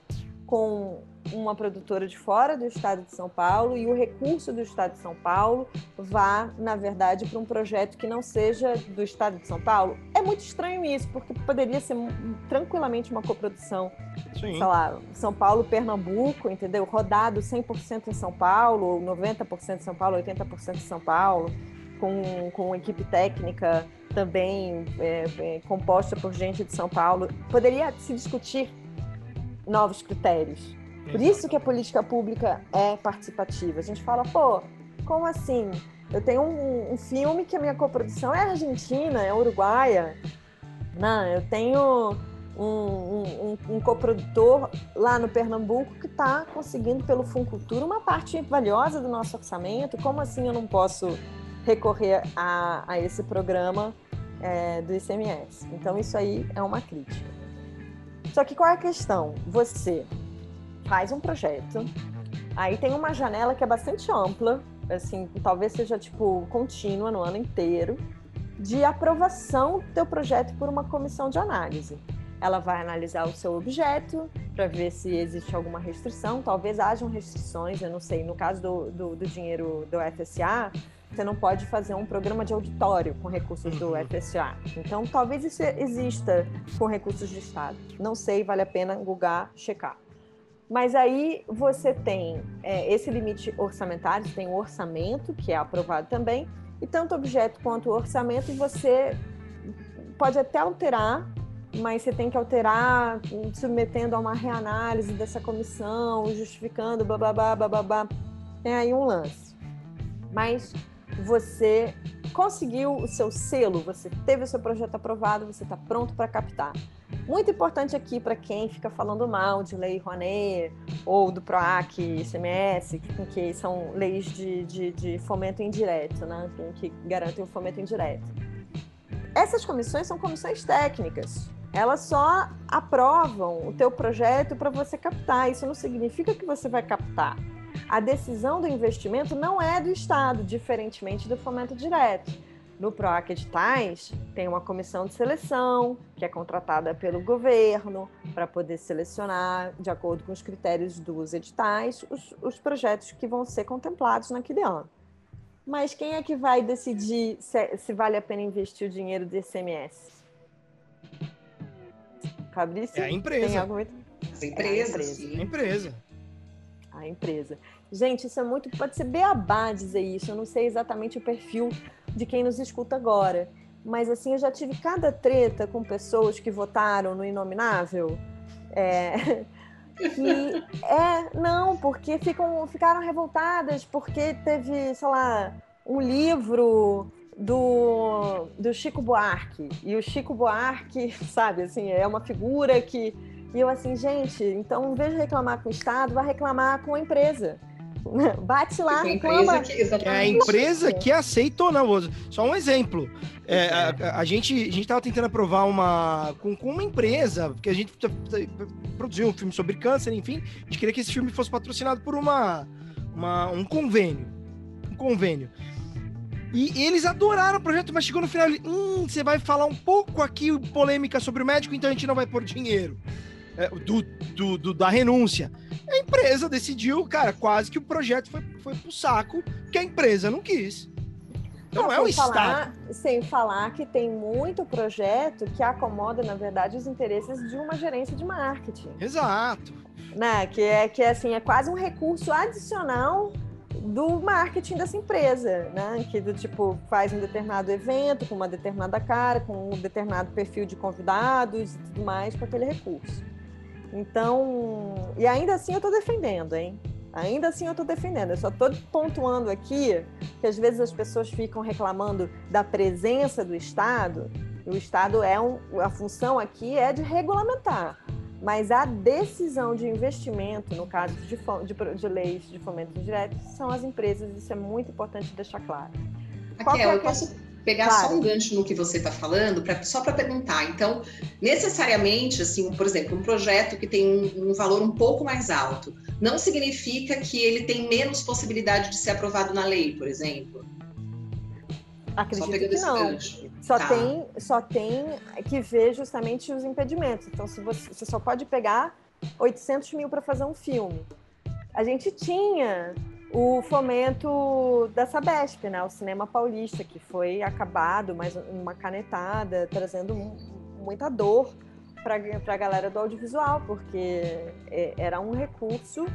com uma produtora de fora do estado de São Paulo e o recurso do estado de São Paulo vá, na verdade, para um projeto que não seja do estado de São Paulo. É muito estranho isso, porque poderia ser tranquilamente uma coprodução, Sim. sei lá, São Paulo, Pernambuco, entendeu? Rodado 100% em São Paulo, 90% em São Paulo, 80% em São Paulo, com, com equipe técnica também é, é, composta por gente de São Paulo. Poderia se discutir novos critérios. Por isso que a política pública é participativa. A gente fala, pô, como assim? Eu tenho um, um filme que a minha coprodução é argentina, é uruguaia. Não, eu tenho um, um, um, coprodutor lá no Pernambuco que está conseguindo pelo Funcultura uma parte valiosa do nosso orçamento. Como assim eu não posso recorrer a, a esse programa é, do ICMS? Então isso aí é uma crítica. Só que qual é a questão? Você faz um projeto, aí tem uma janela que é bastante ampla, assim, talvez seja tipo contínua no ano inteiro, de aprovação do teu projeto por uma comissão de análise. Ela vai analisar o seu objeto para ver se existe alguma restrição. Talvez hajam restrições, eu não sei. No caso do, do, do dinheiro do FSA, você não pode fazer um programa de auditório com recursos do uhum. FSA. Então, talvez isso exista com recursos de Estado. Não sei, vale a pena googar, checar. Mas aí você tem é, esse limite orçamentário, você tem o orçamento, que é aprovado também, e tanto objeto quanto orçamento você pode até alterar, mas você tem que alterar submetendo a uma reanálise dessa comissão, justificando, bababá, bababá. Tem aí um lance. Mas você conseguiu o seu selo, você teve o seu projeto aprovado, você está pronto para captar. Muito importante aqui para quem fica falando mal de lei Rouanet ou do PROAC, ICMS, que, são leis de, de, de, fomento indireto, né? que garantem o fomento indireto. Essas comissões são comissões técnicas. Elas só aprovam o teu projeto para você captar. Isso não significa que você vai captar. A decisão do investimento não é do Estado, diferentemente do fomento direto No PROAC Editais, tem uma comissão de seleção, que é contratada pelo governo para poder selecionar, de acordo com os critérios dos editais, os, os projetos que vão ser contemplados naquele ano. Mas quem é que vai decidir se, se vale a pena investir o dinheiro do ICMS? Fabrício? É a empresa. Tem algum... As empresas. É a empresa. A empresa. A empresa. Gente, isso é muito. Pode ser beabá dizer isso. Eu não sei exatamente o perfil de quem nos escuta agora. Mas assim, eu já tive cada treta com pessoas que votaram no Inominável. É, <laughs> que é, não, porque ficam, ficaram revoltadas porque teve, sei lá, um livro do, do Chico Buarque. E o Chico Buarque, <laughs> sabe, assim, é uma figura que. E eu assim, gente, então em vez de reclamar com o Estado, vai reclamar com a empresa. <laughs> Bate lá, reclama. Que, é a empresa que aceita ou não. Só um exemplo. É, a, a, gente a gente estava tentando aprovar uma com, com, uma empresa, porque a gente produziu um filme sobre câncer, enfim, a gente queria que esse filme fosse patrocinado por uma, uma um convênio, um convênio. E eles adoraram o projeto, mas chegou no final, hum, você vai falar um pouco aqui polêmica sobre o médico, então a gente não vai pôr dinheiro é, do, do, do, da renúncia. A empresa decidiu, cara, quase que o projeto foi, foi pro saco, que a empresa não quis. Então não, é o falar, Estado. Sem falar que tem muito projeto que acomoda, na verdade, os interesses de uma gerência de marketing. Exato. Né? Que é que é, assim, é quase um recurso adicional do marketing dessa empresa, né? Que do tipo faz um determinado evento com uma determinada cara, com um determinado perfil de convidados e tudo mais com aquele recurso. Então, e ainda assim eu estou defendendo, hein? Ainda assim eu estou defendendo. Eu só estou pontuando aqui que às vezes as pessoas ficam reclamando da presença do Estado. O Estado é um, a função aqui é de regulamentar. Mas a decisão de investimento, no caso de, de, de leis de fomento indireto, são as empresas. Isso é muito importante deixar claro. Raquel, é eu posso pegar claro. só um gancho no que você está falando, pra, só para perguntar. Então, necessariamente, assim, por exemplo, um projeto que tem um, um, valor um pouco mais alto, não significa que ele tem menos possibilidade de ser aprovado na lei, por exemplo? Acredito que não. Só, tá. tem, só tem que ver justamente os impedimentos. Então, se você, você só pode pegar 800 mil para fazer um filme. A gente tinha o fomento da Sabesp, né? O cinema paulista, que foi acabado, mas uma canetada, trazendo muita dor para a galera do audiovisual, porque é, era um recurso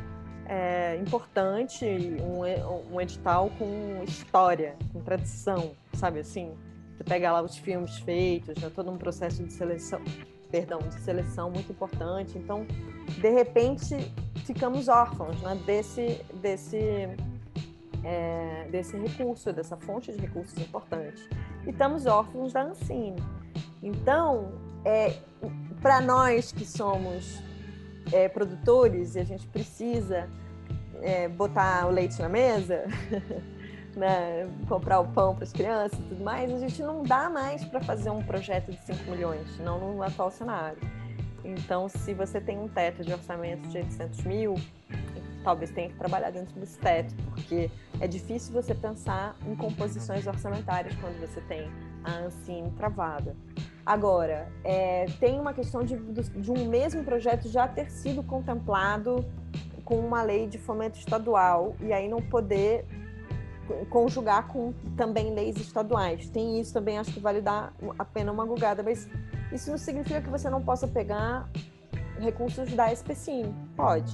é, importante, um, um edital com história, com tradição, sabe assim? Você pega lá os filmes feitos, né? todo um processo de seleção, perdão, de seleção muito importante. Então, de repente, ficamos órfãos né, desse, desse, é, desse recurso, dessa fonte de recursos importantes. E estamos órfãos da Ancine. Então, é, para nós que somos é, produtores e a gente precisa é, botar o leite na mesa, <laughs> né, comprar o pão para as crianças e tudo mais, a gente não dá mais para fazer um projeto de 5 milhões, não no atual cenário. Então, se você tem um teto de orçamento de 800 mil, talvez tenha que trabalhar dentro desse teto, porque é difícil você pensar em composições orçamentárias quando você tem a Ancine travada. Agora, é, tem uma questão de, de um mesmo projeto já ter sido contemplado com uma lei de fomento estadual e aí não poder conjugar com também leis estaduais. Tem isso também, acho que vale dar a pena uma gugada, mas isso não significa que você não possa pegar recursos da SPCine. Pode.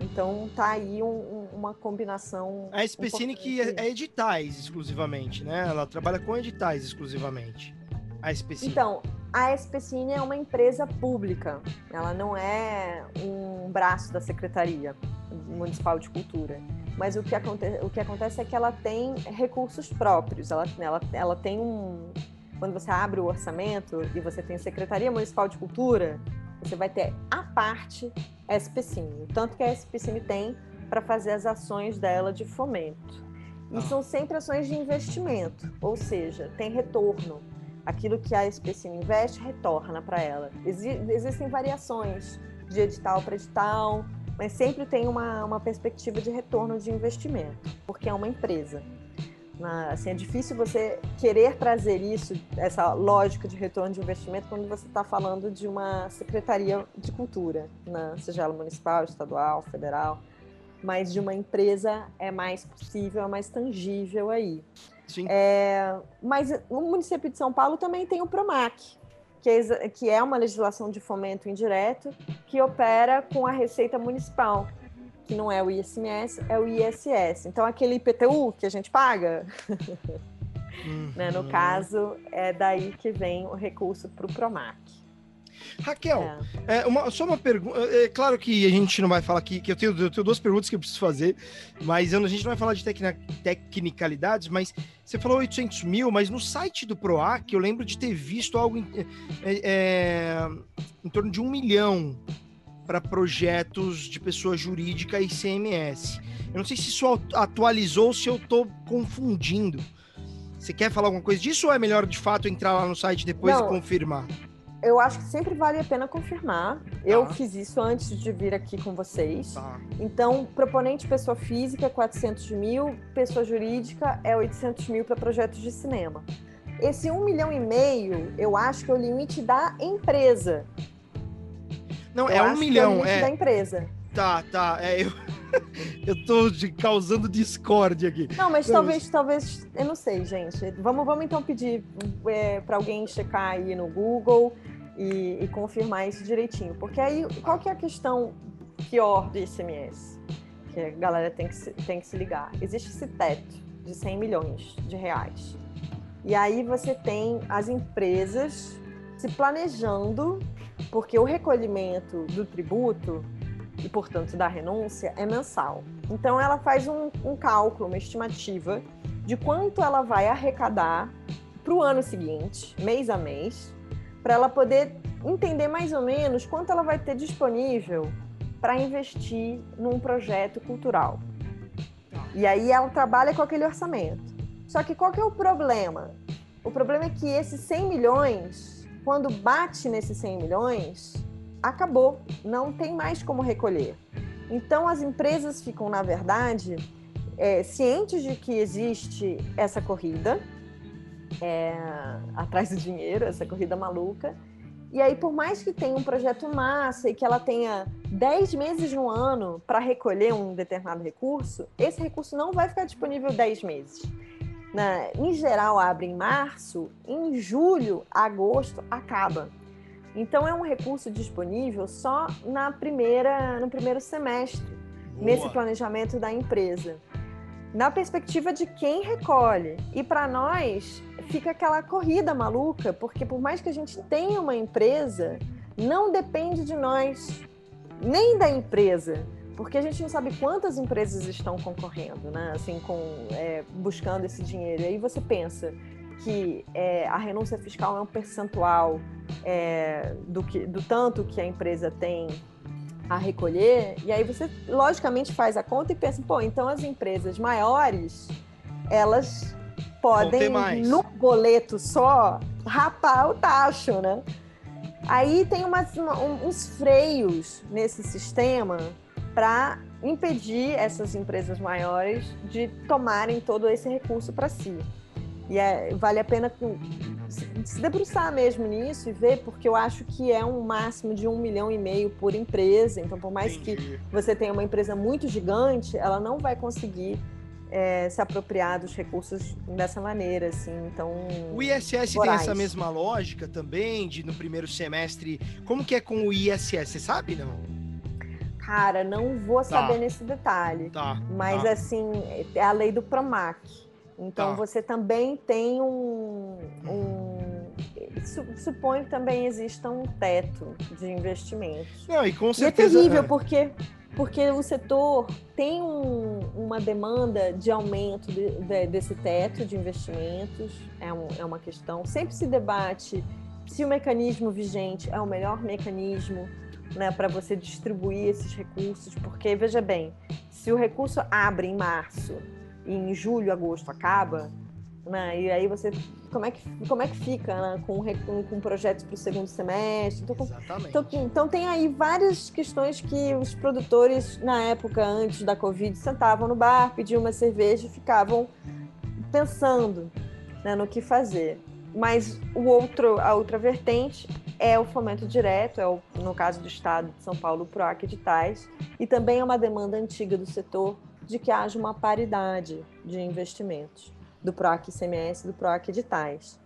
Então tá aí um, uma combinação. A SPCine que é, é, editais exclusivamente, né? Ela trabalha com editais exclusivamente. A SPCine. Então, a SPCine é uma empresa pública. Ela não é um braço da Secretaria Municipal de Cultura. Mas o que, acontece, o que acontece é que ela tem recursos próprios. Ela, ela, ela tem um, quando você abre o orçamento e você tem a Secretaria Municipal de Cultura, você vai ter a parte SPCine, tanto que a SPCine tem para fazer as ações dela de fomento. E ah. são sempre ações de investimento, ou seja, tem retorno. Aquilo que a SPCine investe retorna para ela. Exi existem variações de edital para edital, mas sempre tem uma, uma perspectiva de retorno de investimento, porque é uma empresa. Na, assim, é difícil você querer trazer isso, essa lógica de retorno de investimento, quando você está falando de uma secretaria de cultura, né? seja ela municipal, estadual, federal, mas de uma empresa é mais possível, é mais tangível aí. Sim. É, mas o município de São Paulo também tem o PROMAC, que é, que é uma legislação de fomento indireto que opera com a Receita Municipal que não é o ICMS, é o ISS. Então, aquele IPTU que a gente paga, uhum. né, no caso, é daí que vem o recurso para o PROMAC. Raquel, é. É, uma, só uma pergunta. É, é claro que a gente não vai falar aqui, que eu tenho, eu tenho duas perguntas que eu preciso fazer, mas eu, a gente não vai falar de tecnicalidades, mas você falou 800 mil, mas no site do PROAC eu lembro de ter visto algo em, é, é em torno de um milhão para projetos de pessoa jurídica e CMS. Eu não sei se isso atualizou ou se eu estou confundindo. Você quer falar alguma coisa disso ou é melhor de fato entrar lá no site depois não, e confirmar? Eu acho que sempre vale a pena confirmar. Tá. Eu fiz isso antes de vir aqui com vocês. Tá. Então, proponente pessoa física, 400 mil, pessoa jurídica é 800 mil para projetos de cinema. Esse um milhão e meio, eu acho que é o limite da empresa. Não, eu é um milhão. É, é da empresa. Tá, tá. É, eu, <laughs> eu tô de, causando discórdia aqui. Não, mas talvez, talvez, eu não sei, gente. Vamos, vamos então pedir é, para alguém checar aí no Google e, e, confirmar isso direitinho. Porque aí, qual que é a questão pior do ICMS? Que a galera tem que, se, tem que se ligar. Existe esse teto de 100 milhões de reais. E aí você tem as empresas se planejando porque o recolhimento do tributo e, portanto, da renúncia é mensal. Então, ela faz um, um cálculo, uma estimativa de quanto ela vai arrecadar para o ano seguinte, mês a mês, para ela poder entender mais ou menos quanto ela vai ter disponível para investir num projeto cultural. E aí ela trabalha com aquele orçamento. Só que qual que é o problema? O problema é que esses 100 milhões quando bate nesses 100 milhões, acabou, não tem mais como recolher. Então, as empresas ficam, na verdade, é, cientes de que existe essa corrida é, atrás do dinheiro, essa corrida maluca. E aí, por mais que tenha um projeto massa e que ela tenha 10 meses no ano para recolher um determinado recurso, esse recurso não vai ficar disponível 10 meses né, em geral abre em março, em julho, agosto acaba. Então é um recurso disponível só na primeira, no primeiro semestre, Boa. nesse planejamento da empresa. Na perspectiva de quem recolhe. E para nós fica aquela corrida maluca, porque por mais que a gente tenha uma empresa, não depende de nós, nem da empresa porque a gente não sabe quantas empresas estão concorrendo, né? Assim, com, é, buscando esse dinheiro. E aí você pensa que é, a renúncia fiscal é um percentual é, do, que, do tanto que a empresa tem a recolher, e aí você logicamente faz a conta e pensa, pô, então as empresas maiores, elas podem, no boleto só, rapar o tacho, né? Aí tem umas, uns freios nesse sistema para impedir essas empresas maiores de tomarem todo esse recurso para si. E é, vale a pena se debruçar mesmo nisso e ver, porque eu acho que é um máximo de um milhão e meio por empresa. Então, por mais que você tenha uma empresa muito gigante, ela não vai conseguir é, se apropriar dos recursos dessa maneira, assim, então... O ISS tem essa mesma lógica também, de no primeiro semestre, como que é com o ISS, você sabe, não? Cara, não vou tá. saber tá. nesse detalhe. Tá. Mas tá. assim, é a lei do Promac. Então tá. você também tem um. um suponho que também exista um teto de investimentos. Não, e com certeza. E é terrível, é. porque porque o setor tem um, uma demanda de aumento de, de, desse teto de investimentos, é, um, é, uma questão. Sempre se debate se o mecanismo vigente é o melhor mecanismo né, para você distribuir esses recursos, porque veja bem, se o recurso abre em março e em julho, agosto acaba, né, e aí você como é que, como é que fica né, com, com, com projetos para o segundo semestre? Então, então, então, tem aí várias questões que os produtores, na época antes da Covid, sentavam no bar, pediam uma cerveja e ficavam pensando né, no que fazer. Mas o outro, a outra vertente é o fomento direto, é o, no caso do Estado de São Paulo, o PROAC editais, e também é uma demanda antiga do setor de que haja uma paridade de investimentos do PROAC ICMS e do PROAC editais.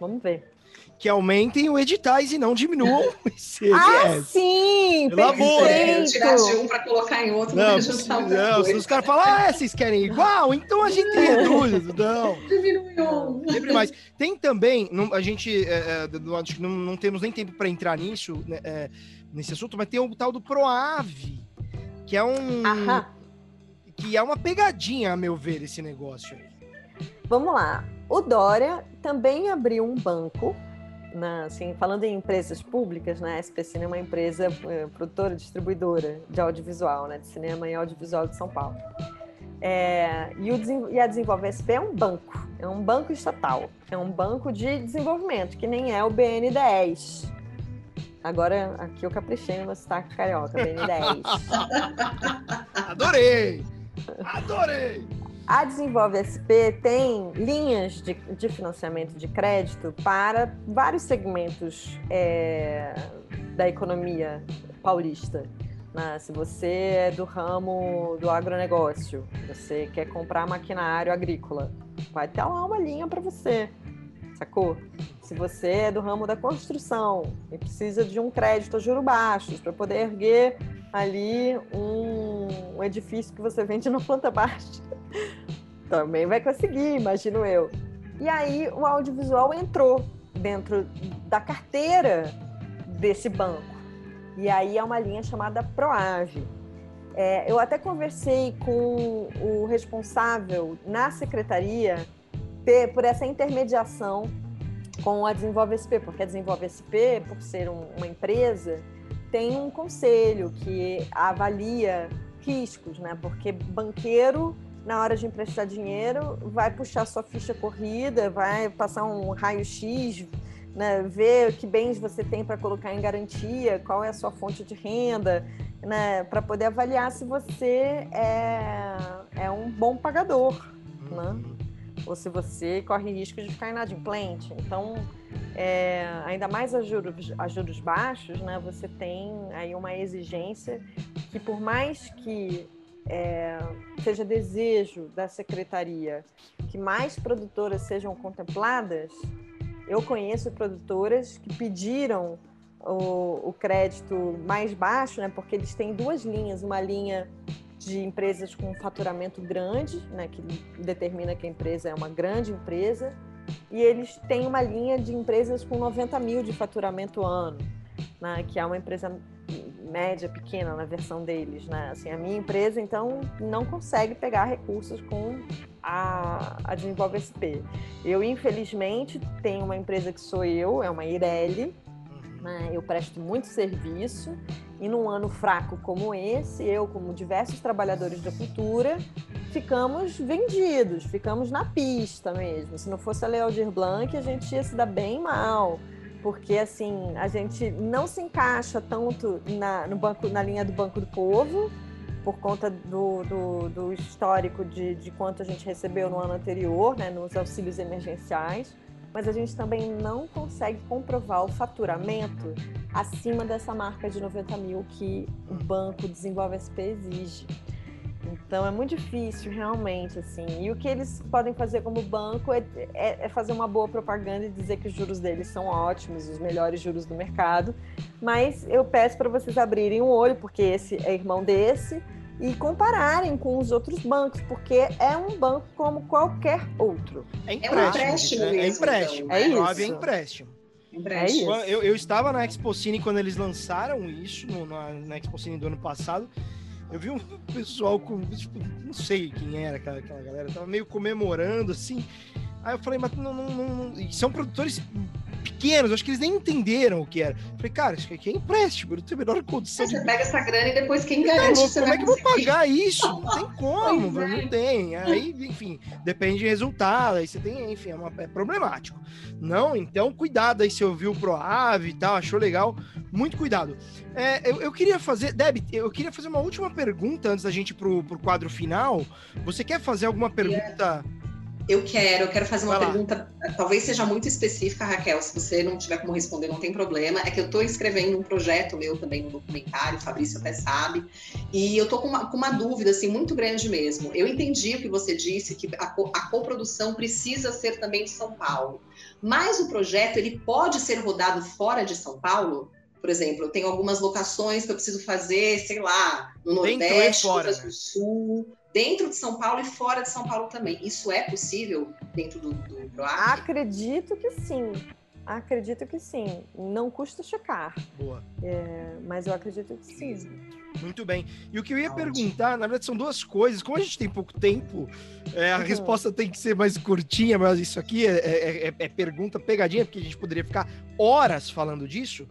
Vamos ver que aumentem o editais e não diminuam <laughs> o ICMS. Ah, sim! Pelo amor! É, tirar de um para colocar em outro. Não, não, se os caras falam, ah, vocês querem igual, então a gente reduz. Não. <laughs> Diminuiu. Sempre mais. Tem também, não, a gente, é, é não, não, temos nem tempo para entrar nisso, né, é, nesse assunto, mas tem o tal do PROAV, que é um... Aham. Que é uma pegadinha, a meu ver, esse negócio aí. Vamos lá. O Dória também abriu um banco na, assim, falando em empresas públicas, né, a SPCine é uma empresa é, produtora, distribuidora de audiovisual, né, de cinema e audiovisual de São Paulo. É, e, o, e a Desenvolve SP é um banco, é um banco estatal, é um banco de desenvolvimento, que nem é o BN10. Agora, aqui eu caprichei no sotaque carioca, BN10. <laughs> Adorei! Adorei! A Desenvolve SP tem linhas de, de financiamento de crédito para vários segmentos é, da economia paulista. Né? Se você é do ramo do agronegócio, você quer comprar maquinário agrícola, vai ter lá uma linha para você, sacou? Se você é do ramo da construção e precisa de um crédito a juros baixos para poder erguer ali um, um edifício que você vende na planta baixa, <laughs> também vai conseguir, imagino eu. E aí o audiovisual entrou dentro da carteira desse banco. E aí é uma linha chamada Proave. É, eu até conversei com o responsável na secretaria por essa intermediação com a Desenvolve SP, porque a Desenvolve SP, por ser um, uma empresa, tem um conselho que avalia riscos, né? Porque banqueiro na hora de emprestar dinheiro, vai puxar sua ficha corrida, vai passar um raio-x, né, ver que bens você tem para colocar em garantia, qual é a sua fonte de renda, né, para poder avaliar se você é, é um bom pagador, né? Ou se você corre risco de ficar inadimplente. Então, é, ainda mais a juros, a juros baixos, né, você tem aí uma exigência que por mais que é, seja desejo da secretaria que mais produtoras sejam contempladas, eu conheço produtoras que pediram o, o, crédito mais baixo, né, porque eles têm duas linhas, uma linha de empresas com faturamento grande, né, que determina que a empresa é uma grande empresa, e eles têm uma linha de empresas com 90 mil de faturamento ano, né, que é uma empresa média, pequena na versão deles, né? Assim, a minha empresa, então, não consegue pegar recursos com a, a Desenvolve SP. Eu, infelizmente, tenho uma empresa que sou eu, é uma Ireli, né? eu presto muito serviço, e num ano fraco como esse, eu, como diversos trabalhadores da cultura, ficamos vendidos, ficamos na pista mesmo. Se não fosse a Lealdir Blanc, a gente ia se dar bem mal porque assim a gente não se encaixa tanto na, no banco, na linha do Banco do Povo, por conta do, do, do histórico de, de, quanto a gente recebeu no ano anterior, né, nos auxílios emergenciais, mas a gente também não consegue comprovar o faturamento acima dessa marca de 90 mil que o Banco Desenvolve SP exige. Então é muito difícil, realmente, assim. E o que eles podem fazer como banco é, é, é, fazer uma boa propaganda e dizer que os juros deles são ótimos, os melhores juros do mercado. Mas eu peço para vocês abrirem o olho, porque esse é irmão desse, e compararem com os outros bancos, porque é um banco como qualquer outro. É empréstimo. É, um empréstimo, é, é empréstimo. Então, é, é isso. É empréstimo. É isso. Eu, eu estava na Expocine quando eles lançaram isso, no, na, na Expocine do ano passado. Eu vi um <laughs> pessoal com, tipo, não sei quem era aquela, aquela galera, tava meio comemorando assim. Aí eu falei, mas não, não, não, não. são produtores pequenos, acho que eles nem entenderam o que era. Falei, cara, isso aqui é empréstimo, eu não tenho a menor condição. Você de... pega essa grana e depois quem garante? É, como é que eu vou pagar isso? Não tem <laughs> como, não é. tem. Aí, enfim, depende de resultado, aí você tem, enfim, é, uma, é problemático. Não, então cuidado aí se ouviu o Proave e tal, achou legal, muito cuidado. É, eu, eu, queria fazer, Deb, eu queria fazer uma última pergunta antes da gente ir pro, pro quadro final. Você quer fazer alguma pergunta? Eu quero, eu quero fazer uma pergunta, talvez seja muito específica, Raquel. Se você não tiver como responder, não tem problema. É que eu estou escrevendo um projeto meu também no documentário, o Fabrício até sabe, e eu estou com uma, com uma dúvida assim muito grande mesmo. Eu entendi o que você disse, que a, a coprodução precisa ser também de São Paulo, mas o projeto ele pode ser rodado fora de São Paulo. Por exemplo, eu tenho algumas locações que eu preciso fazer, sei lá, no Nordeste, fora, né? do Sul dentro de São Paulo e fora de São Paulo também. Isso é possível dentro do, do PROAC? Acredito que sim. Acredito que sim. Não custa checar. Boa. É, mas eu acredito que sim. Muito bem. E o que eu ia perguntar, na verdade, são duas coisas. Como a gente tem pouco tempo, é, a uhum. resposta tem que ser mais curtinha, mas isso aqui é, é, é, é pergunta pegadinha, porque a gente poderia ficar horas falando disso.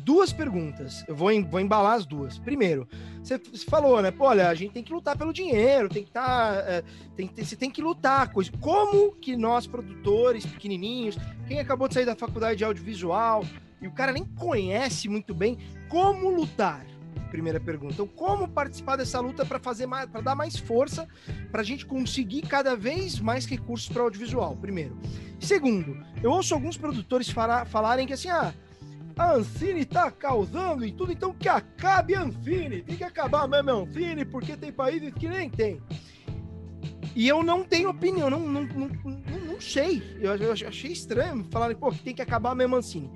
Duas perguntas. Eu vou, em, vou embalar as duas. Primeiro, você falou, né? Pô, olha, a gente tem que lutar pelo dinheiro, tem que. Tá, é, tem, tem, você tem que lutar. Coisa. Como que nós, produtores pequenininhos, quem acabou de sair da faculdade de audiovisual, e o cara nem conhece muito bem como lutar? Primeira pergunta. Então, como participar dessa luta para fazer mais, para dar mais força, para a gente conseguir cada vez mais recursos para audiovisual? Primeiro. Segundo, eu ouço alguns produtores falar, falarem que assim, ah, a Ancine tá causando e tudo, então que acabe a Ancine. Tem que acabar mesmo a Ancine, porque tem países que nem tem. E eu não tenho opinião, não, não, não, não, sei. Eu, achei estranho falarem, pô, que tem que acabar mesmo a Ancine.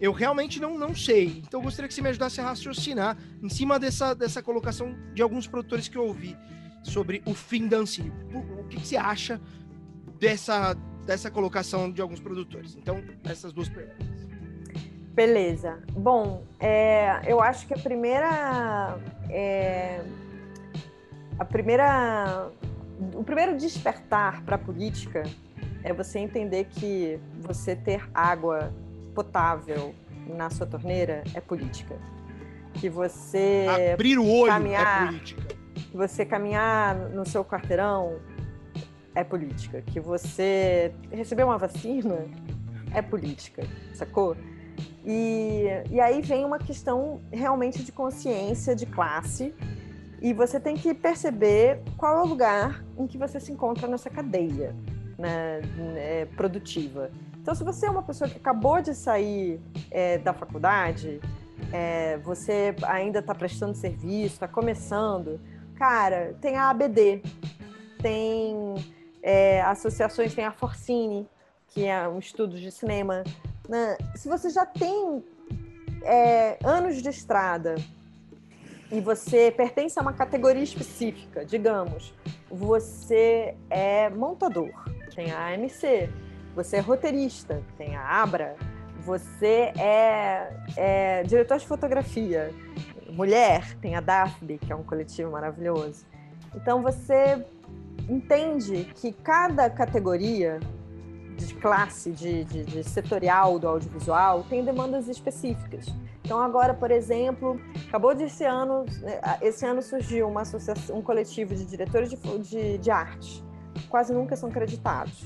Eu realmente não, não sei. Então eu gostaria que você me ajudasse a raciocinar em cima dessa, dessa colocação de alguns produtores que eu ouvi sobre o fim da Ancine. O que, que você acha dessa, dessa colocação de alguns produtores? Então, essas duas perguntas. Beleza. Bom, é, eu acho que a primeira. É, a primeira. O primeiro despertar para a política é você entender que você ter água potável na sua torneira é política. Que você. Abrir o olho é caminhar, é política. Que você caminhar no seu quarteirão é política. Que você receber uma vacina é política, sacou? E, e aí vem uma questão realmente de consciência de classe. E você tem que perceber qual é o lugar em que você se encontra nessa cadeia né, é, produtiva. Então, se você é uma pessoa que acabou de sair é, da faculdade, é, você ainda está prestando serviço, está começando, cara, tem a ABD, tem é, associações, tem a Forcine, que é um estudo de cinema, né? Se você já tem é, anos de estrada e você pertence a uma categoria específica, digamos, você é montador, tem a AMC, você é roteirista, tem a Abra, você é, é diretor de fotografia, mulher, tem a Daphne, que é um coletivo maravilhoso. Então você entende que cada categoria de classe, de, de, de, setorial do audiovisual, tem demandas específicas. Então, agora, por exemplo, acabou de esse ano, né, esse ano surgiu uma associação, um coletivo de diretores de, de, de arte, quase nunca são creditados.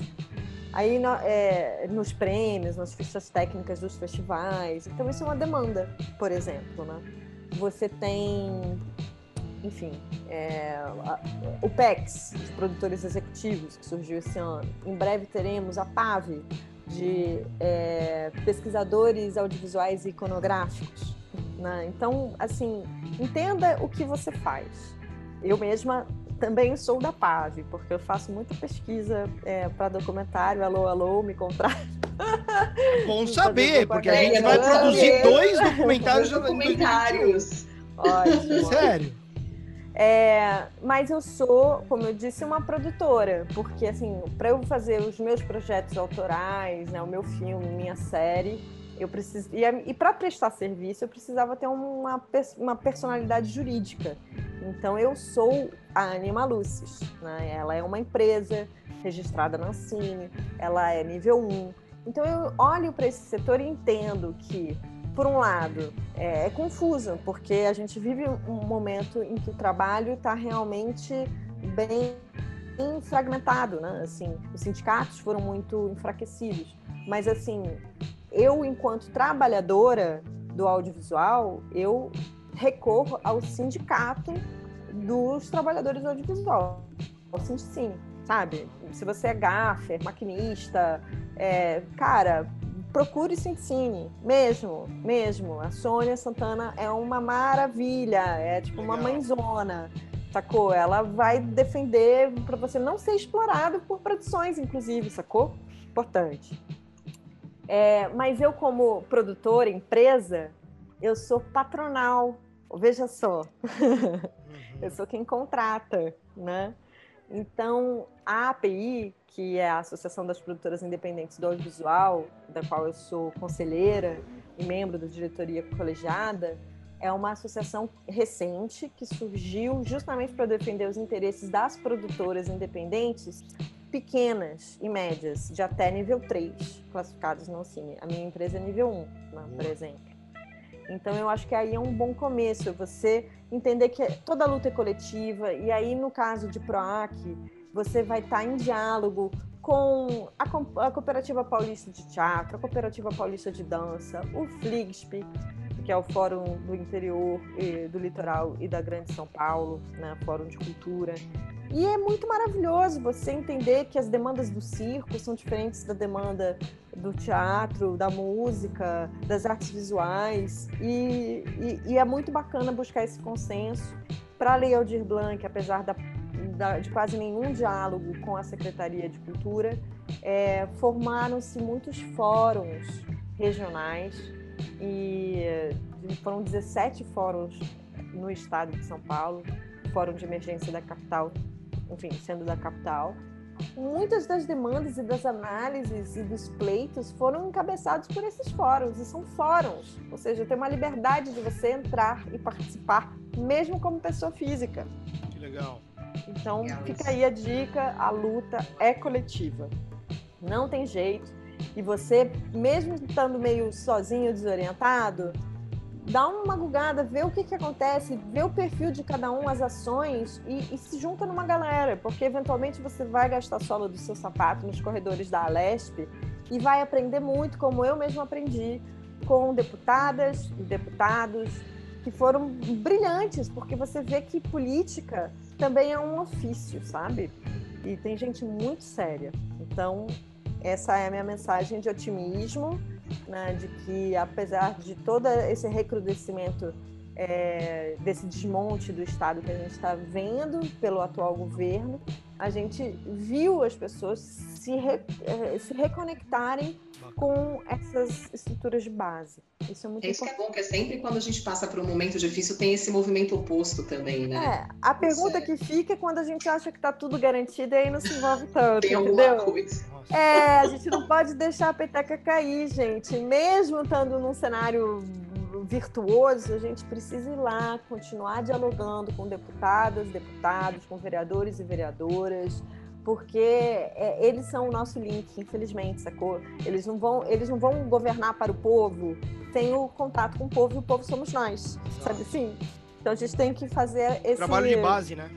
Aí, no, é, nos prêmios, nas fichas técnicas dos festivais. Então, isso é uma demanda, por exemplo. Né? Você tem enfim, é, a, o PEX, de produtores executivos, que surgiu esse ano. Em breve teremos a PAV, de é, pesquisadores audiovisuais e iconográficos. Né? Então, assim, entenda o que você faz. Eu mesma também sou da PAV, porque eu faço muita pesquisa é, para documentário. Alô, alô, me contrata. Bom saber, porque a gente vai produzir dois documentários. documentários. Ótimo. Sério? É, mas eu sou, como eu disse, uma produtora, porque assim, para eu fazer os meus projetos autorais, né, o meu filme, minha série, eu preciso e, e para prestar serviço eu precisava ter uma, uma personalidade jurídica. Então eu sou a Anima Lucis, né? Ela é uma empresa registrada na Cine, ela é nível 1. Então eu olho para esse setor e entendo que por um lado, é, é confusa, porque a gente vive um momento em que o trabalho está realmente bem fragmentado, né? Assim, os sindicatos foram muito enfraquecidos, mas assim, eu enquanto trabalhadora do audiovisual, eu recorro ao sindicato dos trabalhadores do audiovisual, ao Sindicine. sabe? Se você é gaffer, maquinista, é, cara, procure se ensine, mesmo, mesmo. A Sônia Santana é uma maravilha, é tipo uma mãezona, sacou? Ela vai defender para você não ser explorado por produções, inclusive, sacou? Importante. É, mas eu, como produtora, empresa, eu sou patronal. Veja só, <laughs> eu sou quem contrata, né? Então, a API, que é a Associação das Produtoras Independentes do Audiovisual, da qual eu sou conselheira e membro da diretoria colegiada, é uma associação recente que surgiu justamente para defender os interesses das produtoras independentes pequenas e médias, de até nível 3, classificadas no Cine. A minha empresa é nível 1, né, por exemplo. Então, eu acho que aí é um bom começo, você entender que toda luta é coletiva, e aí, no caso de PROAC, você vai estar em diálogo com a, a Cooperativa Paulista de Teatro, a Cooperativa Paulista de Dança, o FLIGSP, que é o Fórum do Interior, do Litoral e da Grande São Paulo, né, Fórum de Cultura. E é muito maravilhoso você entender que as demandas do circo são diferentes da demanda do teatro, da música, das artes visuais. E, e, e é muito bacana buscar esse consenso. Para Lei Aldir Blanc, apesar da, da, de quase nenhum diálogo com a Secretaria de Cultura, é, formaram-se muitos fóruns regionais e foram 17 fóruns no estado de São Paulo, Fórum de Emergência da Capital enfim, sendo da capital, muitas das demandas e das análises e dos pleitos foram encabeçados por esses fóruns, e são fóruns, ou seja, tem uma liberdade de você entrar e participar, mesmo como pessoa física. Que legal. Então, fica aí a dica: a luta é coletiva. Não tem jeito. E você, mesmo estando meio sozinho, desorientado, dá uma gugada, vê o que, que acontece, vê o perfil de cada um, as ações e, e, se junta numa galera, porque eventualmente você vai gastar sola do seu sapato nos corredores da Alesp e vai aprender muito, como eu mesmo aprendi, com deputadas e deputados que foram brilhantes, porque você vê que política também é um ofício, sabe? E tem gente muito séria. Então, essa é a minha mensagem de otimismo né, de que apesar de todo esse recrudescimento é, desse desmonte do Estado que a gente está vendo pelo atual governo, a gente viu as pessoas se, re, é, se reconectarem com essas estruturas de base. Isso é muito é isso importante. que é bom, que é sempre quando a gente passa por um momento difícil, tem esse movimento oposto também, né? É, a pergunta é... que fica é quando a gente acha que está tudo garantido e aí não se envolve <laughs> tanto, tem entendeu? Coisa. É, a gente não pode deixar a peteca cair, gente. Mesmo estando num cenário virtuoso, a gente precisa ir lá, continuar dialogando com deputadas, deputados, com vereadores e vereadoras, porque é, eles são o nosso link, infelizmente, sacou? Eles não vão, eles não vão governar para o povo sem o contato com o povo, e o povo somos nós, sabe assim? Então a gente tem que fazer esse trabalho de base, né?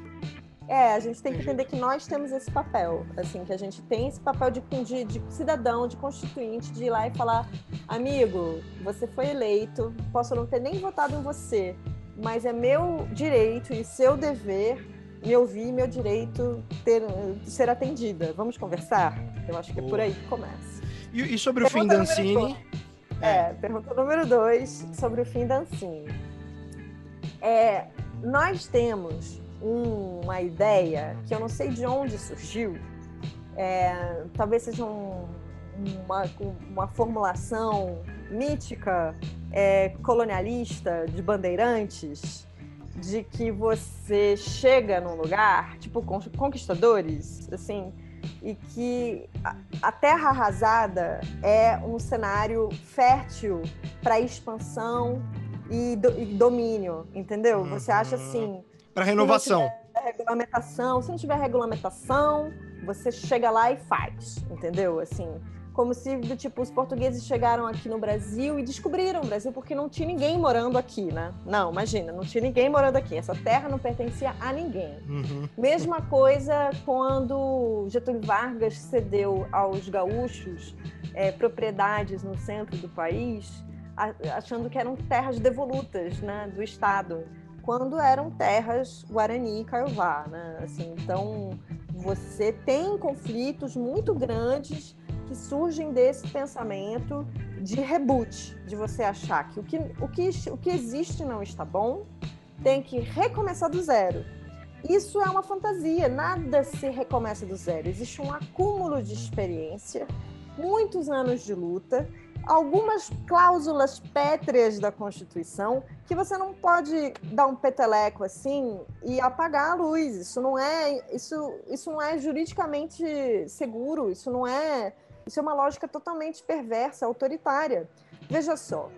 É, a gente tem que entender que nós temos esse papel, assim, que a gente tem esse papel de, de, de, cidadão, de constituinte, de ir lá e falar, amigo, você foi eleito, posso não ter nem votado em você, mas é meu direito e seu dever me ouvir, meu direito ter, ser atendida. Vamos conversar? Eu acho que é por aí que começa. E, e sobre pergunta o fim da Ancine? É, pergunta número dois, sobre o fim da. É, nós temos uma ideia que eu não sei de onde surgiu, é, talvez seja um, uma, uma formulação mítica, é, colonialista, de bandeirantes, de que você chega num lugar, tipo conquistadores, assim, e que a terra arrasada é um cenário fértil para expansão e, do, e, domínio, entendeu? Você acha uhum. assim. Para renovação. Se regulamentação, se não tiver regulamentação, você chega lá e faz, entendeu? Assim, como se do tipo os portugueses chegaram aqui no Brasil e descobriram o Brasil porque não tinha ninguém morando aqui, né? Não, imagina, não tinha ninguém morando aqui. Essa terra não pertencia a ninguém. Uhum. Mesma coisa quando Getúlio Vargas cedeu aos gaúchos é, propriedades no centro do país, achando que eram terras devolutas, né, do Estado, quando eram terras Guarani e Caiová, né? Assim, então Você tem conflitos muito grandes que surgem desse pensamento de reboot, de você achar que o que, o que, o que existe não está bom, tem que recomeçar do zero. Isso é uma fantasia, nada se recomeça do zero. Existe um acúmulo de experiência, muitos anos de luta, algumas cláusulas pétreas da Constituição que você não pode dar um peteleco assim e apagar a luz. Isso não é, isso, isso não é juridicamente seguro, isso não é isso é uma lógica totalmente perversa, autoritária. Veja só,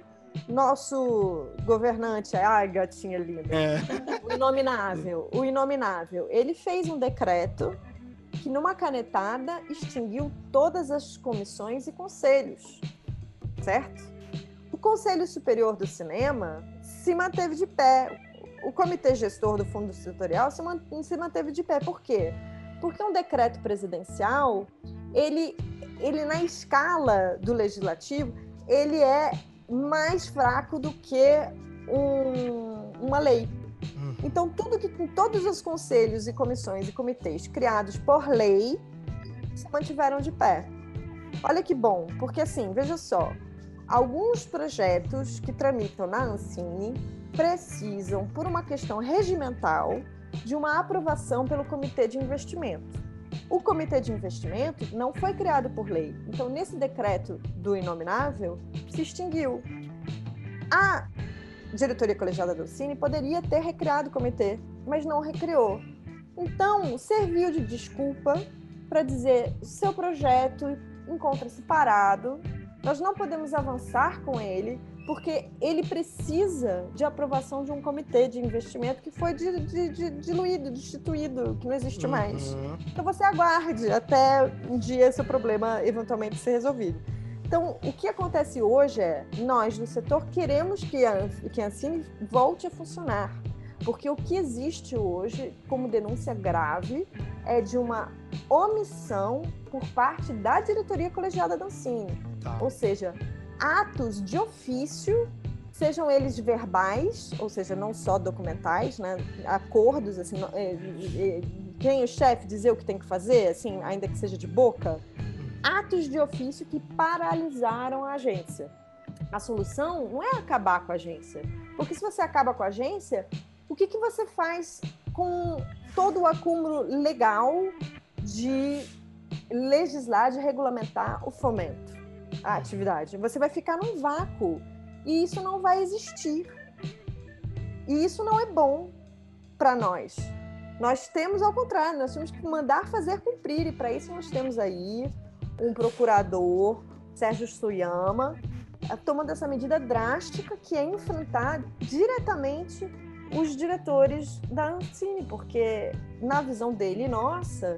nosso governante, ai, gatinha linda, é. o inominável, o inominável, ele fez um decreto que numa canetada extinguiu todas as comissões e conselhos, certo? O Conselho Superior do Cinema se manteve de pé. O comitê gestor do fundo setorial se manteve de pé. Por quê? Porque um decreto presidencial, ele ele na escala do legislativo, ele é mais fraco do que um, uma lei. Uhum. Então, tudo que todos os conselhos e comissões e comitês criados por lei se mantiveram de pé. Olha que bom, porque assim, veja só, alguns projetos que tramitam na Ancine precisam, por uma questão regimental, de uma aprovação pelo Comitê de Investimento. O comitê de investimento não foi criado por lei. Então, nesse decreto do inominável, se extinguiu. A diretoria colegiada do Cine poderia ter recriado o comitê, mas não recriou. Então, serviu de desculpa para dizer: seu projeto encontra-se parado, nós não podemos avançar com ele, porque ele precisa de aprovação de um comitê de investimento que foi de, de, de, diluído, destituído, que não existe uhum. mais. Então você aguarde até um dia esse problema eventualmente ser resolvido. Então, o que acontece hoje é, nós do setor queremos que a, que a Ancine volte a funcionar, porque o que existe hoje como denúncia grave é de uma omissão por parte da diretoria colegiada da Ancine. Tá. Ou seja, atos de ofício, sejam eles verbais, ou seja, não só documentais, né? acordos, assim, é, é, quem o chefe dizer o que tem que fazer, assim, ainda que seja de boca, atos de ofício que paralisaram a agência. A solução não é acabar com a agência, porque se você acaba com a agência, o que, que você faz com todo o acúmulo legal de legislar, de regulamentar o fomento? A atividade. Você vai ficar num vácuo e isso não vai existir. E isso não é bom para nós. Nós temos ao contrário, nós temos que mandar fazer cumprir e para isso nós temos aí um procurador, Sérgio Suyama, tomando essa medida drástica que é enfrentar diretamente os diretores da Ancine, porque na visão dele, nossa,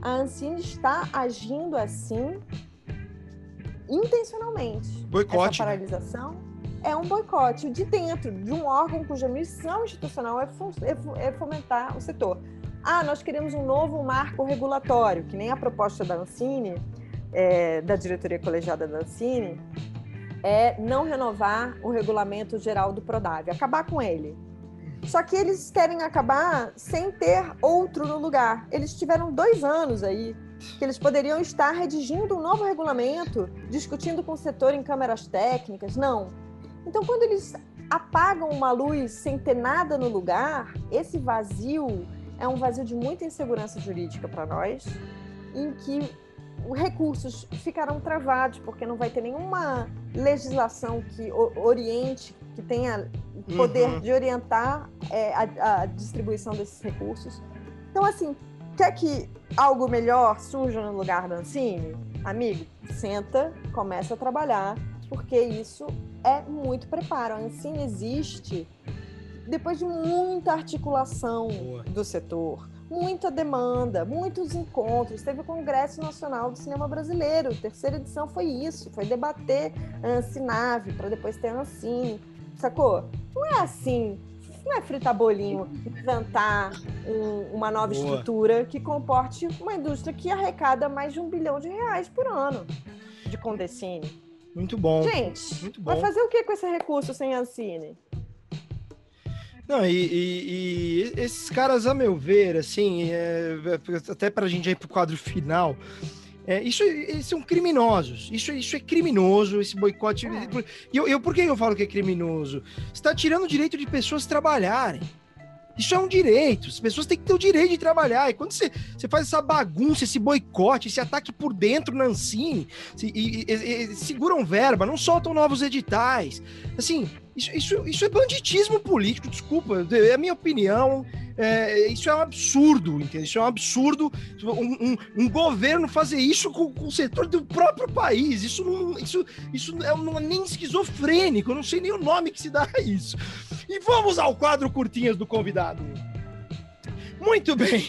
a Ancine está agindo assim intencionalmente. Boicote. Essa né? paralisação é um boicote de dentro de um órgão cuja missão institucional é, é, é fomentar o setor. Ah, nós queremos um novo marco regulatório, que nem a proposta da Ancine, é, da diretoria colegiada da Ancine, é não renovar o regulamento geral do Prodave, acabar com ele. Só que eles querem acabar sem ter outro no lugar. Eles tiveram dois anos aí que eles poderiam estar redigindo um novo regulamento, discutindo com o setor em câmeras técnicas. Não. Então, quando eles apagam uma luz sem ter nada no lugar, esse vazio é um vazio de muita insegurança jurídica para nós, em que recursos ficarão travados, porque não vai ter nenhuma legislação que oriente, que tenha poder uhum. de orientar é, a, a distribuição desses recursos. Então, assim, Quer que algo melhor surja no lugar da Ancine? Amigo, senta, começa a trabalhar, porque isso é muito preparo. A Ancine existe depois de muita articulação Boa. do setor, muita demanda, muitos encontros. Teve o Congresso Nacional do Cinema Brasileiro, a terceira edição foi isso, foi debater a Ancinave para depois ter a Ancine, sacou? Não é assim não é fritar bolinho, inventar um, uma nova Boa. estrutura que comporte uma indústria que arrecada mais de um bilhão de reais por ano de Condecine. Muito bom. Gente, Muito bom. vai fazer o que com esse recurso sem Ancine? Não, e, e- e esses caras, a meu ver, assim, é, até pra gente ir pro quadro final, é, isso, eles são criminosos. Isso, isso é criminoso, esse boicote. É. E eu, eu, por que eu falo que é criminoso? Você tá tirando o direito de pessoas trabalharem. Isso é um direito. As pessoas têm que ter o direito de trabalhar. E quando você, você faz essa bagunça, esse boicote, esse ataque por dentro na Ancine, se- e- e- e seguram verba, não soltam novos editais. Assim, isso, isso, isso é banditismo político, desculpa. É a minha opinião. É, isso é um absurdo, entendeu? Isso é um absurdo. Um, um- um governo fazer isso com, com o setor do próprio país. Isso não, isso, isso é, não é nem esquizofrênico. Eu não sei nem o nome que se dá a isso. E vamos ao quadro curtinhas do convidado. Muito bem.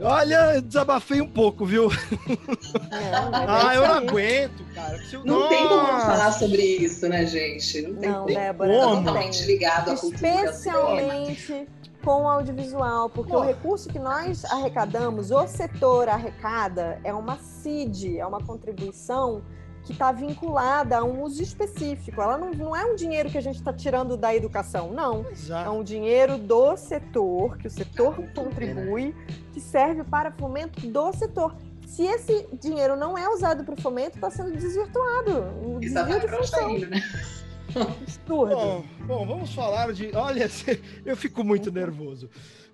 Olha, desabafei um pouco, viu? É Ah, eu não aguento, cara. Preciso- Não tem como não Nossa. falar sobre isso, né, gente? Não tem Não, como. Débora. Totalmente ligado à cultura. Especialmente com o audiovisual, porque Pô. o recurso que nós arrecadamos, o setor arrecada, é uma CID, é uma contribuição que está vinculada a um uso específico. Ela não, não é um dinheiro que a gente está tirando da educação, não. É Exato. um dinheiro do setor, que o setor cultura, contribui, que serve para fomento do setor. Se esse dinheiro não é usado para o fomento, está sendo desvirtuado. Um tá desvio de tá função. indo, né? Absurdo. Bom, bom, vamos falar de. Olha, <laughs> eu fico muito nervoso.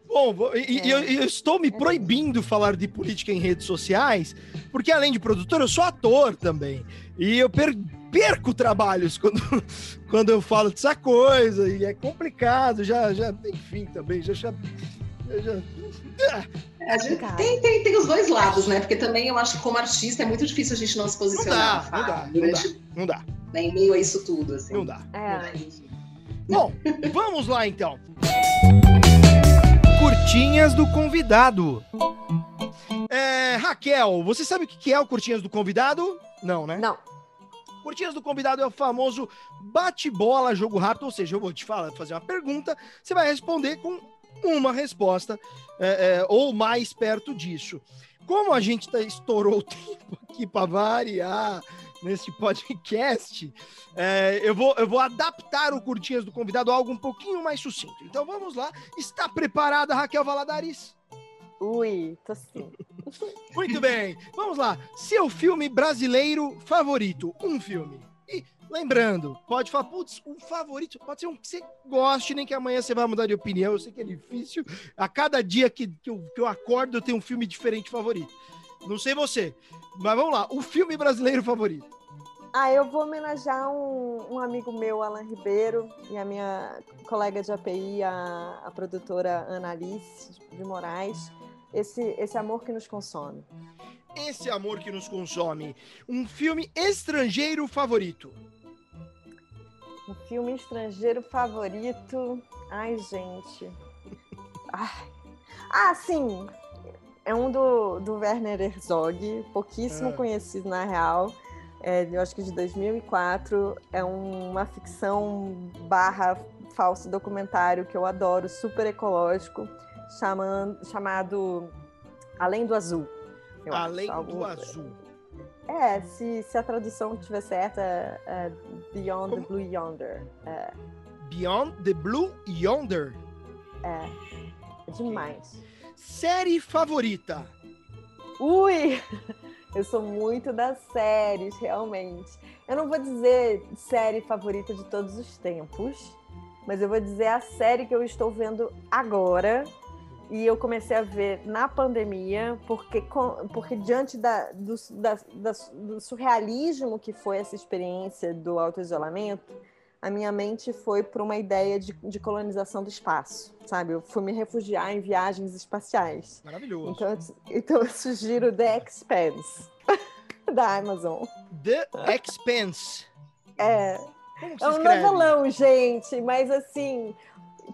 Bom, e, e eu, eu estou me proibindo falar de política em redes sociais, porque além de produtor, eu sou ator também. E eu per- perco trabalhos <laughs> quando, quando eu falo dessa coisa, e é complicado, já, já enfim, também, já. já, já- <laughs> A gente tem, tem, tem os dois lados, né? Porque também eu acho que como artista é muito difícil a gente não se não posicionar. dá, não dá, sabe? não dá, Durante, não dá, né, em meio a isso tudo, assim. não dá. É. Bom, <laughs> vamos lá então. Curtinhas do convidado. É, Raquel, você sabe o que que é o Curtinhas do convidado? Não, né? Não. Curtinhas do convidado é o famoso bate-bola, jogo rápido, ou seja, eu vou te falar, fazer uma pergunta, você vai responder com uma resposta, é, é, ou mais perto disso. Como a gente tá, estourou o <laughs> tempo aqui para variar nesse podcast, é, eu, vou, eu vou adaptar o Curtinhas do convidado a algo um pouquinho mais sucinto. Então vamos lá. Está preparada, Raquel Valadares? Ui, tô sim. <laughs> Muito bem, vamos lá. Seu filme brasileiro favorito, um filme. E lembrando, pode falar, putz, um favorito, pode ser um que você goste, nem que amanhã você vai mudar de opinião, eu sei que é difícil. A cada dia que, que, eu, que eu acordo, eu tenho um filme diferente favorito. Não sei você, mas vamos lá, o filme brasileiro favorito. Ah, eu vou homenagear um, um amigo meu, Alan Ribeiro, e a minha colega de API, a, a produtora Ana Alice de Moraes. Esse, esse amor que nos consome. Esse amor que nos consome. Um filme estrangeiro favorito. Um filme estrangeiro favorito. Ai, gente. Ai. Ah, sim. É um do, do Werner Herzog, pouquíssimo Ah. conhecido na real. É, eu acho que de 2004. É uma ficção barra falso documentário que eu adoro, super ecológico, chamando, chamado Além do Azul. acho, Além algo- do azul. É, se, se a tradução estiver certa, é, é Beyond Como? the Blue Yonder. É, Beyond the Blue Yonder. é, é demais. Série favorita. Ui! <laughs> Eu sou muito das séries, realmente. Eu não vou dizer série favorita de todos os tempos, mas eu vou dizer a série que eu estou vendo agora. E eu comecei a ver na pandemia, porque, porque diante da- do, da- da- do surrealismo que foi essa experiência do auto-isolamento, a minha mente foi para uma ideia de, de colonização do espaço, sabe? Eu fui me refugiar em viagens espaciais. Maravilhoso. Então, eu- então eu sugiro The Expanse, <laughs> da Amazon. The Expanse. É, é um novelão, gente, mas assim,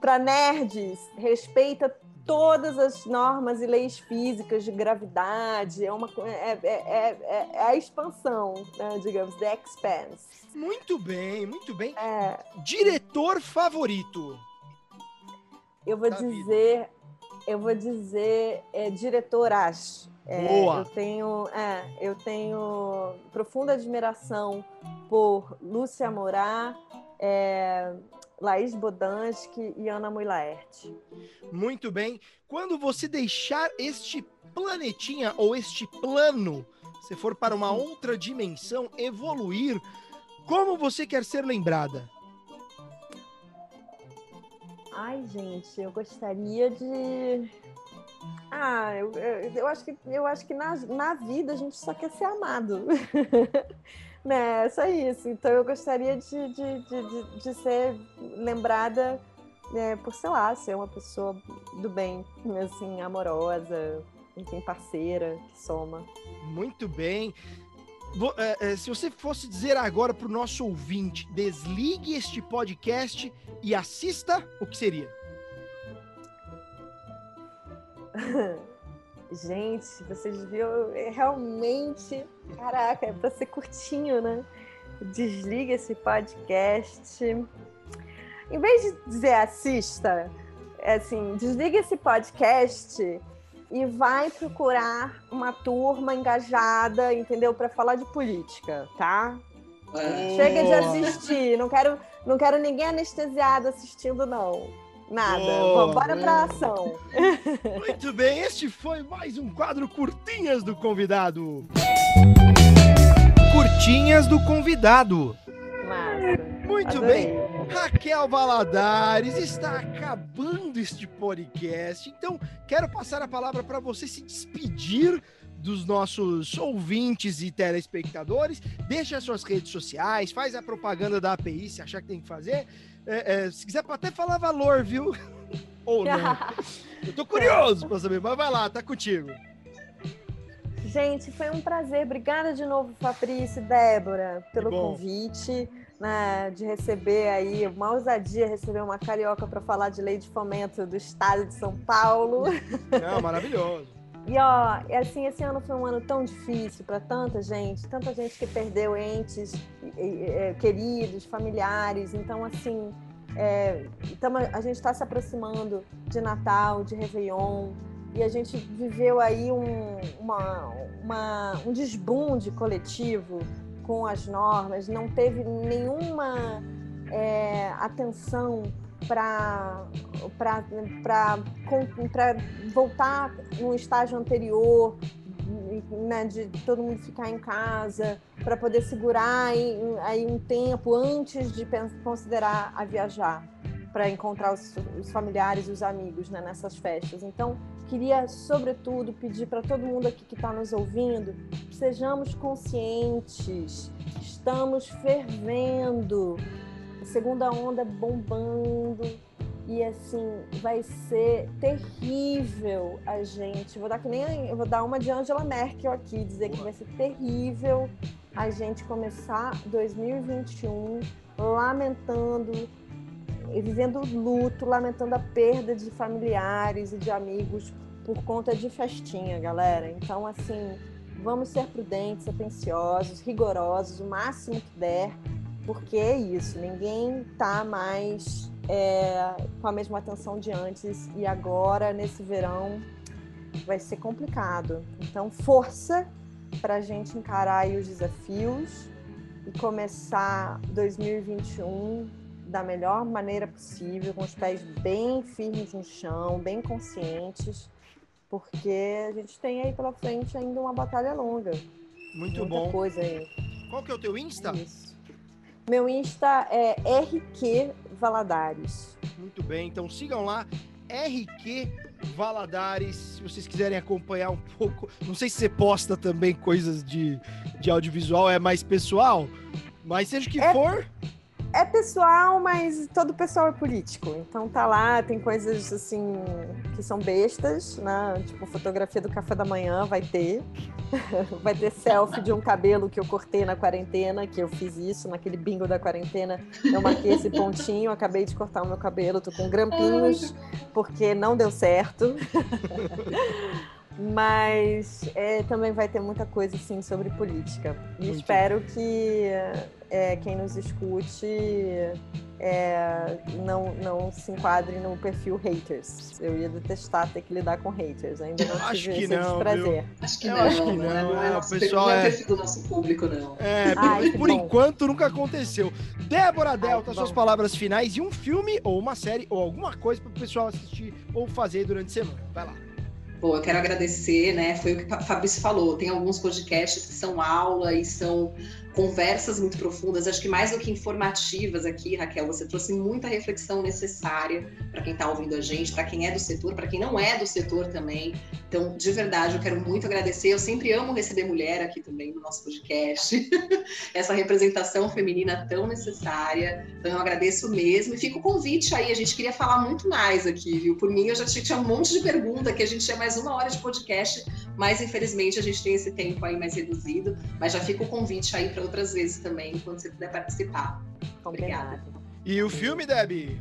para nerds, respeita todas as normas e leis físicas de gravidade, é, uma, é, é, é- é- é a expansão, né, digamos, The Expanse. Muito bem, muito bem. É, Diretor favorito. eu vou Da vida. dizer, eu vou dizer é, diretoras. É, Boa. Eu tenho, é, eu tenho profunda admiração por Lúcia Morar, é, Laís Bodansky e Ana Mulaert. Muito bem. Quando você deixar este planetinha ou este plano, se for para uma outra dimensão, evoluir, como você quer ser lembrada? Ai, gente, eu gostaria de. Ah, eu, eu, acho que, eu acho que na, na vida a gente só quer ser amado. <laughs> né, só isso. Então eu gostaria de, de, de, de ser lembrada é, por, sei lá, ser uma pessoa do bem, assim, amorosa, enfim, parceira, que soma. Muito bem. É, é, se você fosse dizer agora para o nosso ouvinte, desligue este podcast e assista, o que seria? <laughs> Gente, vocês viram é, realmente, caraca, é para ser curtinho, né? Desliga esse podcast. Em vez de dizer assista, é assim, desliga esse podcast e vai procurar uma turma engajada, entendeu? Para falar de política, tá? É. Chega de assistir, não quero, não quero ninguém anestesiado assistindo, não. Nada. Boa, Bora pra ação. <laughs> Muito bem, este foi mais um quadro Curtinhas do Convidado. Curtinhas do Convidado. Massa. Muito Adorei. bem. Raquel Valadares está acabando este podcast, então quero passar a palavra para você se despedir dos nossos ouvintes e telespectadores. Deixa as suas redes sociais, faz a propaganda da API se achar que tem que fazer. É, é, se quiser até falar valor, viu? <laughs> Ou não. <laughs> Eu tô curioso para saber, mas vai lá, tá contigo. Gente, foi um prazer. Obrigada de novo, Fabrício e Débora, pelo convite né, de receber aí, uma ousadia receber uma carioca para falar de lei de fomento do estado de São Paulo. Não, maravilhoso. E ó, é assim, esse ano foi um ano tão difícil para tanta gente, tanta gente que perdeu entes é, queridos, familiares. Então, assim, é, tamo, a gente está se aproximando de Natal, de Réveillon, e a gente viveu aí um, uma, uma, um desbunde coletivo com as normas, não teve nenhuma é, atenção para voltar no estágio anterior, né, de todo mundo ficar em casa, para poder segurar aí, aí, um tempo antes de considerar a viajar, para encontrar os, os, familiares e os amigos né, nessas festas. Então, queria, sobretudo, pedir para todo mundo aqui que está nos ouvindo, sejamos conscientes, estamos fervendo, segunda onda bombando, e assim, vai ser terrível a gente. Vou dar que nem vou dar uma de Angela Merkel aqui, dizer que vai ser terrível a gente começar 2021 lamentando vivendo luto, lamentando a perda de familiares e de amigos por conta de festinha, galera. Então, assim, vamos ser prudentes, atenciosos, rigorosos, o máximo que der, porque é isso, ninguém tá mais é, com a mesma atenção de antes e agora, nesse verão, vai ser complicado. Então, força para a gente encarar os desafios e começar 2021 da melhor maneira possível, com os pés bem firmes no chão, bem conscientes, porque a gente tem aí pela frente ainda uma batalha longa. Muito Muita bom. coisa aí. Qual que é o teu Insta? Isso. Meu Insta é RQ Valadares. Muito bem, então sigam lá, RQ Valadares, se vocês quiserem acompanhar um pouco. Não sei se você posta também coisas de, de audiovisual, é mais pessoal, mas seja o que é, for é pessoal, mas todo pessoal é político. Então tá lá, tem coisas assim que são bestas, né? Tipo, fotografia do café da manhã vai ter. <laughs> vai ter selfie de um cabelo que eu cortei na quarentena, que eu fiz isso naquele bingo da quarentena. Eu marquei esse pontinho, acabei de cortar o meu cabelo, tô com grampinhos, porque não deu certo. <laughs> mas é, também vai ter muita coisa assim sobre política. E Muito espero que é, quem nos escute é, não, não se enquadre no perfil haters. Eu ia detestar ter que lidar com haters. Ainda não Acho tive que esse não, prazer. Acho que Eu não, acho que não, não, não, é, é, o nosso, pessoal não é é- perfil do nosso público, não. É, Ai, por, bom. enquanto nunca aconteceu. Débora Delta, que suas bom. palavras finais e um filme ou uma série ou alguma coisa para o pessoal assistir ou fazer durante a semana. Vai lá. Bom, eu quero agradecer, né? Foi o que o Fabrício falou. Tem alguns podcasts que são aula e são conversas muito profundas. Acho que mais do que informativas aqui, Raquel, você trouxe muita reflexão necessária para quem está ouvindo a gente, para quem é do setor, para quem não é do setor também. Então, de verdade, eu quero muito agradecer. Eu sempre amo receber mulher aqui também no nosso podcast. <laughs> Essa representação feminina tão necessária. Então, eu agradeço mesmo. E fica o convite aí. A gente queria falar muito mais aqui, viu? Por mim, eu já tinha, um monte de pergunta, que a gente tinha mais uma hora de podcast, mas infelizmente a gente tem esse tempo aí mais reduzido. Mas já fica o convite aí para outras vezes também, quando você puder participar. Combinado. E o filme, Debbie?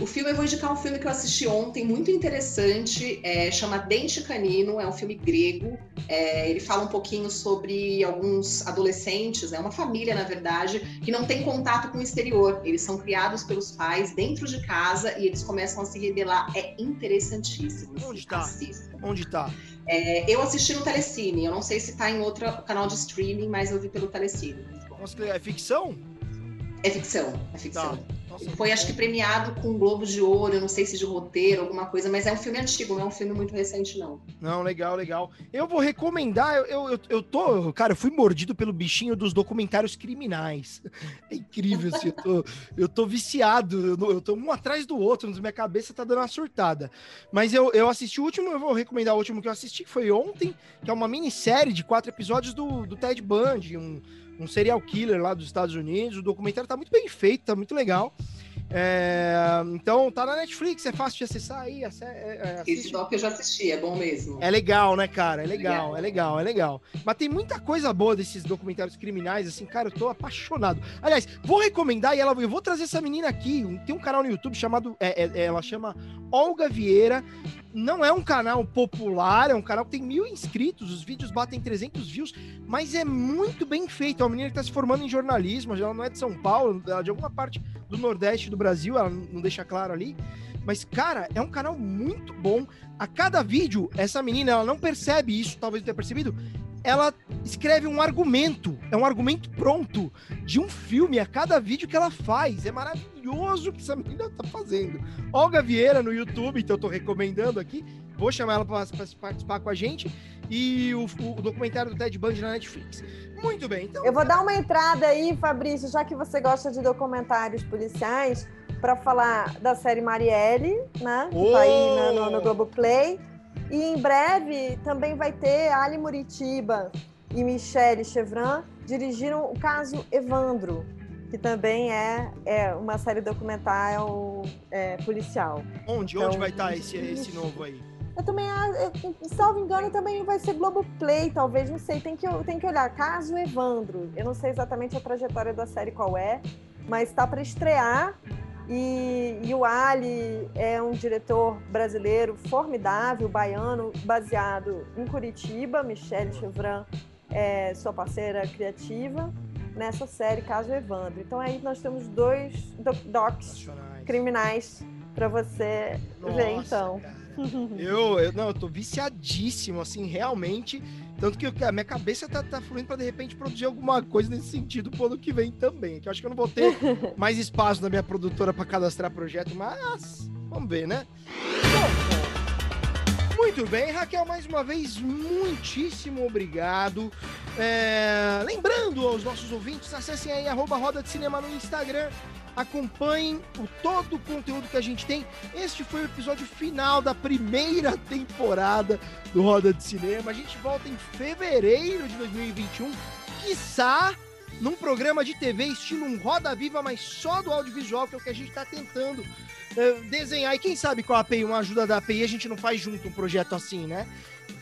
O filme, eu vou indicar um filme que eu assisti ontem, muito interessante, é, chama Dente Canino, é um filme grego. É, ele fala um pouquinho sobre alguns adolescentes, é uma família, na verdade, que não tem contato com o exterior. Eles são criados pelos pais dentro de casa e eles começam a se rebelar. É interessantíssimo. Onde tá? assista. Onde tá? É, eu assisti no Telecine, eu não sei se tá em outro canal de streaming, mas eu vi pelo Telecine. Nossa, é ficção? É ficção, é ficção. Tá. Foi, acho que, premiado com um Globo de Ouro, eu não sei se de roteiro, alguma coisa, mas é um filme antigo, não é um filme muito recente, não. Não, legal, legal. Eu vou recomendar, eu, eu, eu, tô, cara, eu fui mordido pelo bichinho dos documentários criminais. É incrível, assim, eu tô, eu tô viciado, eu, eu tô um atrás do outro, minha cabeça tá dando uma surtada. Mas eu, eu assisti o último, eu vou recomendar o último que eu assisti, que foi ontem, que é uma minissérie de quatro episódios do, do Ted Bundy, um, um serial killer lá dos Estados Unidos. O documentário tá muito bem feito, tá muito legal. É, então tá na Netflix, é fácil de acessar aí. é, é, Esse doc eu já assisti, é bom mesmo. É legal, né, cara? É legal, é legal, é legal. Mas tem muita coisa boa desses documentários criminais, assim, cara, eu tô apaixonado. Aliás, vou recomendar e ela, eu vou trazer essa menina aqui. Tem um canal no YouTube chamado, é, é- ela chama Olga Vieira. Não é um canal popular, é um canal que tem mil inscritos, os vídeos batem 300 views, mas é muito bem feito. É uma menina que tá se formando em jornalismo, ela não é de São Paulo, ela é de alguma parte do Nordeste do Brasil, ela não deixa claro ali. Mas, cara, é um canal muito bom. A cada vídeo, essa menina, ela não percebe isso, talvez não tenha percebido. Ela escreve um argumento, é um argumento pronto de um filme a cada vídeo que ela faz. É maravilhoso o que essa menina tá fazendo. Olga Vieira no YouTube, então eu tô recomendando aqui. Vou chamar ela para participar com a gente. E o, o documentário do Ted Bundy na Netflix. Muito bem, então. Eu vou dar uma entrada aí, Fabrício, já que você gosta de documentários policiais, para falar da série Marielle, né? Que tá aí na- no, no Globoplay. E em breve também vai ter Ali Muritiba e Michele Chevran dirigiram o caso Evandro, que também é, é uma série documental é, policial. Onde, então, onde vai estar esse, esse novo aí? Eu também, ah, eu, salvo engano, também vai ser Globoplay, talvez, não sei, tem que, tem que olhar. Caso Evandro, eu não sei exatamente a trajetória da série qual é, mas está para estrear. E, e o Ali é um diretor brasileiro formidável, baiano, baseado em Curitiba. Michelle Chevran é sua parceira criativa nessa série Caso Evandro. Então aí nós temos dois doc- docs criminais para você ver, Nossa, então. cara. Eu, eu, não, eu tô viciadíssimo, assim, realmente. Tanto que a minha cabeça tá, tá fluindo pra de repente produzir alguma coisa nesse sentido pro ano que vem também. Que eu acho que eu não vou ter <laughs> mais espaço na minha produtora pra cadastrar projeto, mas vamos ver, né? Bom, muito bem, Raquel, mais uma vez, muitíssimo obrigado. É, lembrando aos nossos ouvintes, acessem aí arroba Roda de Cinema no Instagram, acompanhem o, todo o conteúdo que a gente tem. Este foi o episódio final da primeira temporada do Roda de Cinema. A gente volta em fevereiro de 2021, quiçá num programa de TV estilo um Roda Viva, mas só do audiovisual, que é o que a gente está tentando eh, desenhar. E quem sabe com a API, uma ajuda da API, a gente não faz junto um projeto assim, né?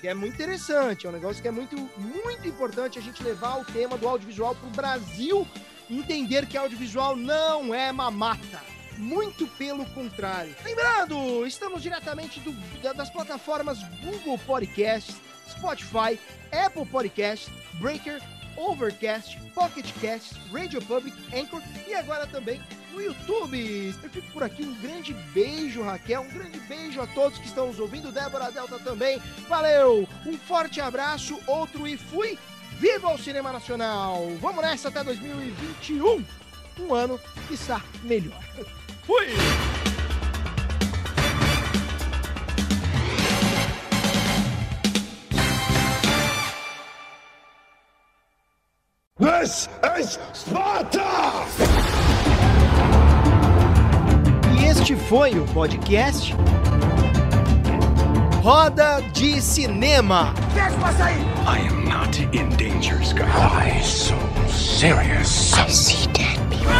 Que é muito interessante, é um negócio que é muito, muito importante a gente levar o tema do audiovisual para o Brasil entender que audiovisual não é mamata. Muito pelo contrário. Lembrando, estamos diretamente do- da- das plataformas Google Podcasts, Spotify, Apple Podcasts, Breaker, Overcast, Pocket Cast, Radio Public, Anchor e agora também no YouTube. Eu fico por aqui. Um grande beijo, Raquel. Um grande beijo a todos que estão nos ouvindo. Débora Delta também. Valeu! Um forte abraço, outro e fui. Viva o cinema nacional! Vamos nessa até 2021. Um ano que está melhor. <laughs> Fui! This is Sparta! Este foi o podcast Roda de Cinema. I am not in danger, Skylar. Why so serious? I see dead people.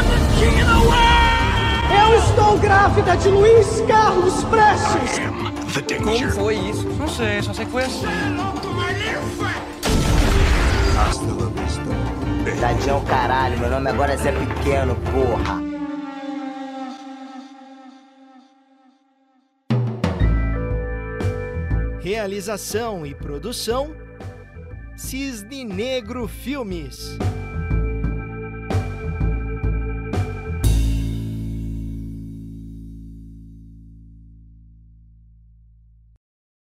Eu estou grávida de Luiz Carlos Prestes! I am the danger. foi isso? Não sei, só sei que foi assim. Tadinho caralho, meu nome agora é Zé Pequeno, porra. Realização e produção Cisne Negro Filmes.